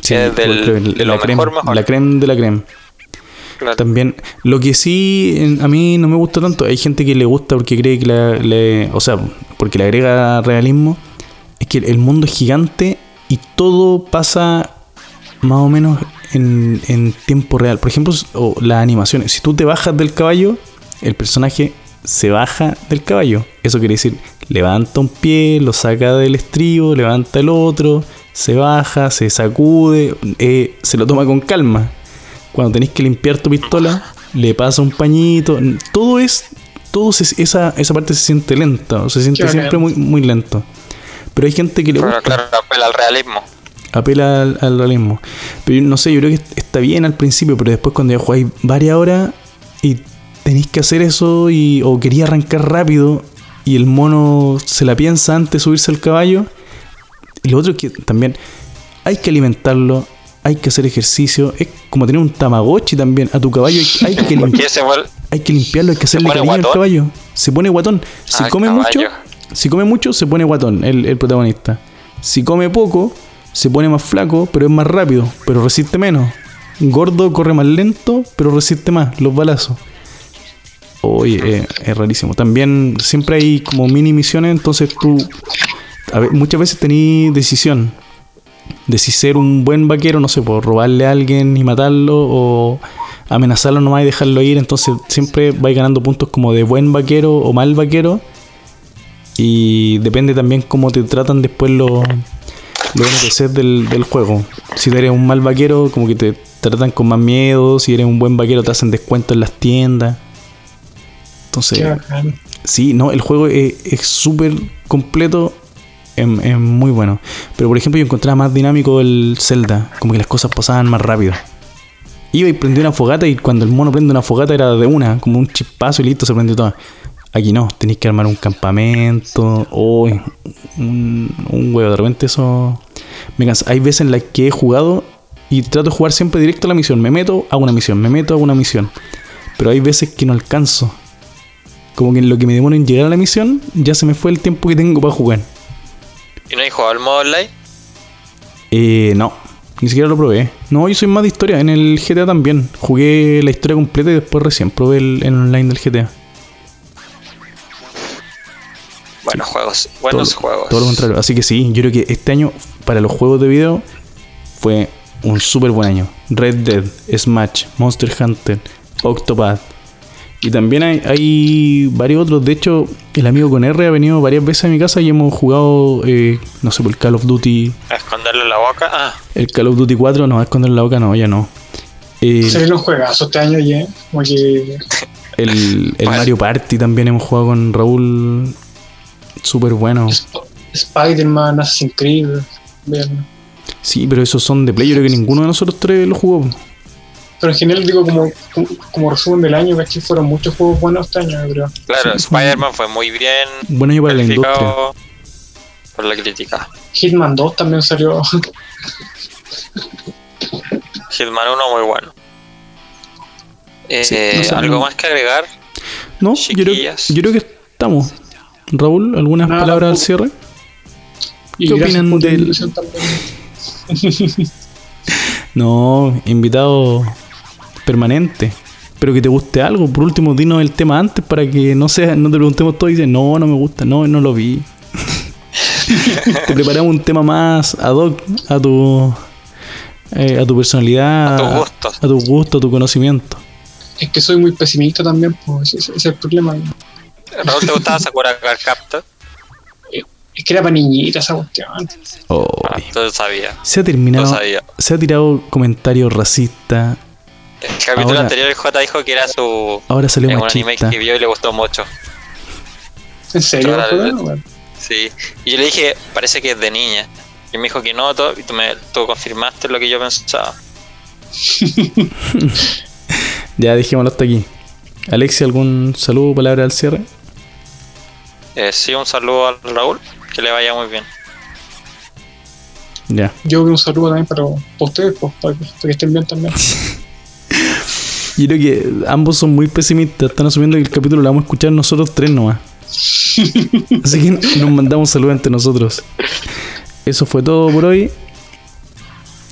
Sí, del- de la, creme, mejor. la creme de la creme. También, lo que sí a mí no me gusta tanto, hay gente que le gusta porque cree que la- le, o sea, porque le agrega realismo, es que el mundo es gigante y todo pasa más o menos en, en tiempo real. Por ejemplo, las animaciones, si tú te bajas del caballo, el personaje se baja del caballo. Eso quiere decir, levanta un pie, lo saca del estribo, levanta el otro, se baja, se sacude, eh, se lo toma con calma. Cuando tenés que limpiar tu pistola, le pasa un pañito. Todo es. Todo se- esa, esa parte se siente lenta. o Se siente Qué siempre muy, muy lento. Pero hay gente que le pero claro, apela al realismo. Apela al, al realismo. Pero yo no sé, yo creo que está bien al principio, pero después cuando ya jugáis varias horas y tenéis que hacer eso y, o quería arrancar rápido y el mono se la piensa antes de subirse al caballo. Y lo otro es que también hay que alimentarlo, hay que hacer ejercicio. Es como tener un tamagotchi también. A tu caballo hay, hay que, lim- Porque se vuelve hay que limpiarlo, hay que hacerle cariño al guatón? caballo. Se pone guatón. Si Ah, el come caballo. mucho, si come mucho, se pone guatón, el, el protagonista. Si come poco, se pone más flaco, pero es más rápido, pero resiste menos. Gordo corre más lento, pero resiste más los balazos. Oye, eh, es rarísimo. También siempre hay como mini misiones, entonces tú a ver, muchas veces tenés decisión de si ser un buen vaquero, no sé, por robarle a alguien y matarlo o amenazarlo nomás y dejarlo ir. Entonces siempre vais ganando puntos como de buen vaquero o mal vaquero. Y depende también cómo te tratan después los, los NPCs del, del juego. Si eres un mal vaquero, como que te tratan con más miedo. Si eres un buen vaquero, te hacen descuento en las tiendas. Entonces. Sí, no, el juego es es súper completo. Es, muy bueno. Pero por ejemplo, yo encontraba más dinámico el Zelda, como que las cosas pasaban más rápido. Iba y prendía una fogata y cuando el mono prende una fogata era de una, como un chispazo y listo, se prendió todo. Aquí no, tenéis que armar un campamento, o un, un huevo, de repente eso me cansa. Hay veces en las que he jugado y trato de jugar siempre directo a la misión. Me meto, hago una misión, me meto, hago una misión. Pero hay veces que no alcanzo. Como que en lo que me demoro en llegar a la misión, ya se me fue el tiempo que tengo para jugar. ¿Y no hay jugado el modo online? Eh, no, ni siquiera lo probé. No, yo soy más de historia. En el GTA también. Jugué la historia completa y después recién probé el, el online del GTA. Buenos juegos, buenos todo, juegos. Todo lo contrario. Así que sí, yo creo que este año para los juegos de video fue un súper buen año. Red Dead, Smash, Monster Hunter, Octopath. Y también hay, hay varios otros. De hecho, el amigo con R ha venido varias veces a mi casa y hemos jugado, eh, no sé, por el Call of Duty. ¿A esconderle la boca? Ah, El Call of Duty 4, no, a esconder la boca, no, ya no. Eh, Se un juegazo este año ya. Como que el el Bueno. Mario Party también hemos jugado con Raúl. Súper bueno. Sp- Spider-Man, Assassin's Creed. bien. Sí, pero esos son de Play. Yo creo que ninguno de nosotros tres lo jugó. Pero en general, digo, como, como, como resumen del año, que fueron muchos juegos buenos este año, creo. claro, Sí. Spider-Man fue muy bien Buen año para la industria. por la crítica. Hitman 2 también salió. Hitman 1 muy bueno. Eh, Sí, no ¿Algo más que agregar? No, yo creo, yo creo que estamos. Raúl, ¿algunas Nada, palabras al tampoco. cierre? ¿Qué opinan del-. No, invitado permanente. Pero que te guste algo. Por último, dinos el tema antes para que no sea, no te preguntemos todo y dices, no, no me gusta, no, no lo vi. te preparamos un tema más ad hoc a tu eh, a tu personalidad, A tus gustos. a tu gusto, a tu conocimiento. Es que soy muy pesimista también, pues ese, ese es el problema. Raúl, ¿te gustaba Sakura Card Captor? Es que era para niñitas esa cuestión. Ah, Ay. tú sabías. Se ha terminado, sabía. se ha tirado comentarios racistas. El capítulo Ahora- anterior el J dijo que era su Ahora salió un anime que vio y le gustó mucho. ¿En serio? Bueno, Sí. Y yo le dije, parece que es de niña. Y me dijo que no, todo, y tú, me, tú confirmaste lo que yo pensaba. Ya dejémoslo hasta aquí. Alexia, ¿algún saludo, palabra al cierre? Eh, sí, un saludo al Raúl, que le vaya muy bien. Ya. Yo un saludo también para, para ustedes, pues, para, que- para que estén bien también. Yo creo que ambos son muy pesimistas. Están asumiendo que el capítulo lo vamos a escuchar nosotros tres nomás. Así que nos mandamos saludos entre nosotros. Eso fue todo por hoy.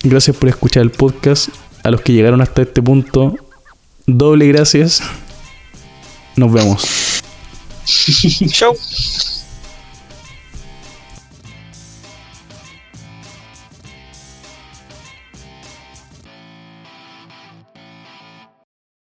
Gracias por escuchar el podcast. A los que llegaron hasta este punto, doble gracias. Nos vemos. Show.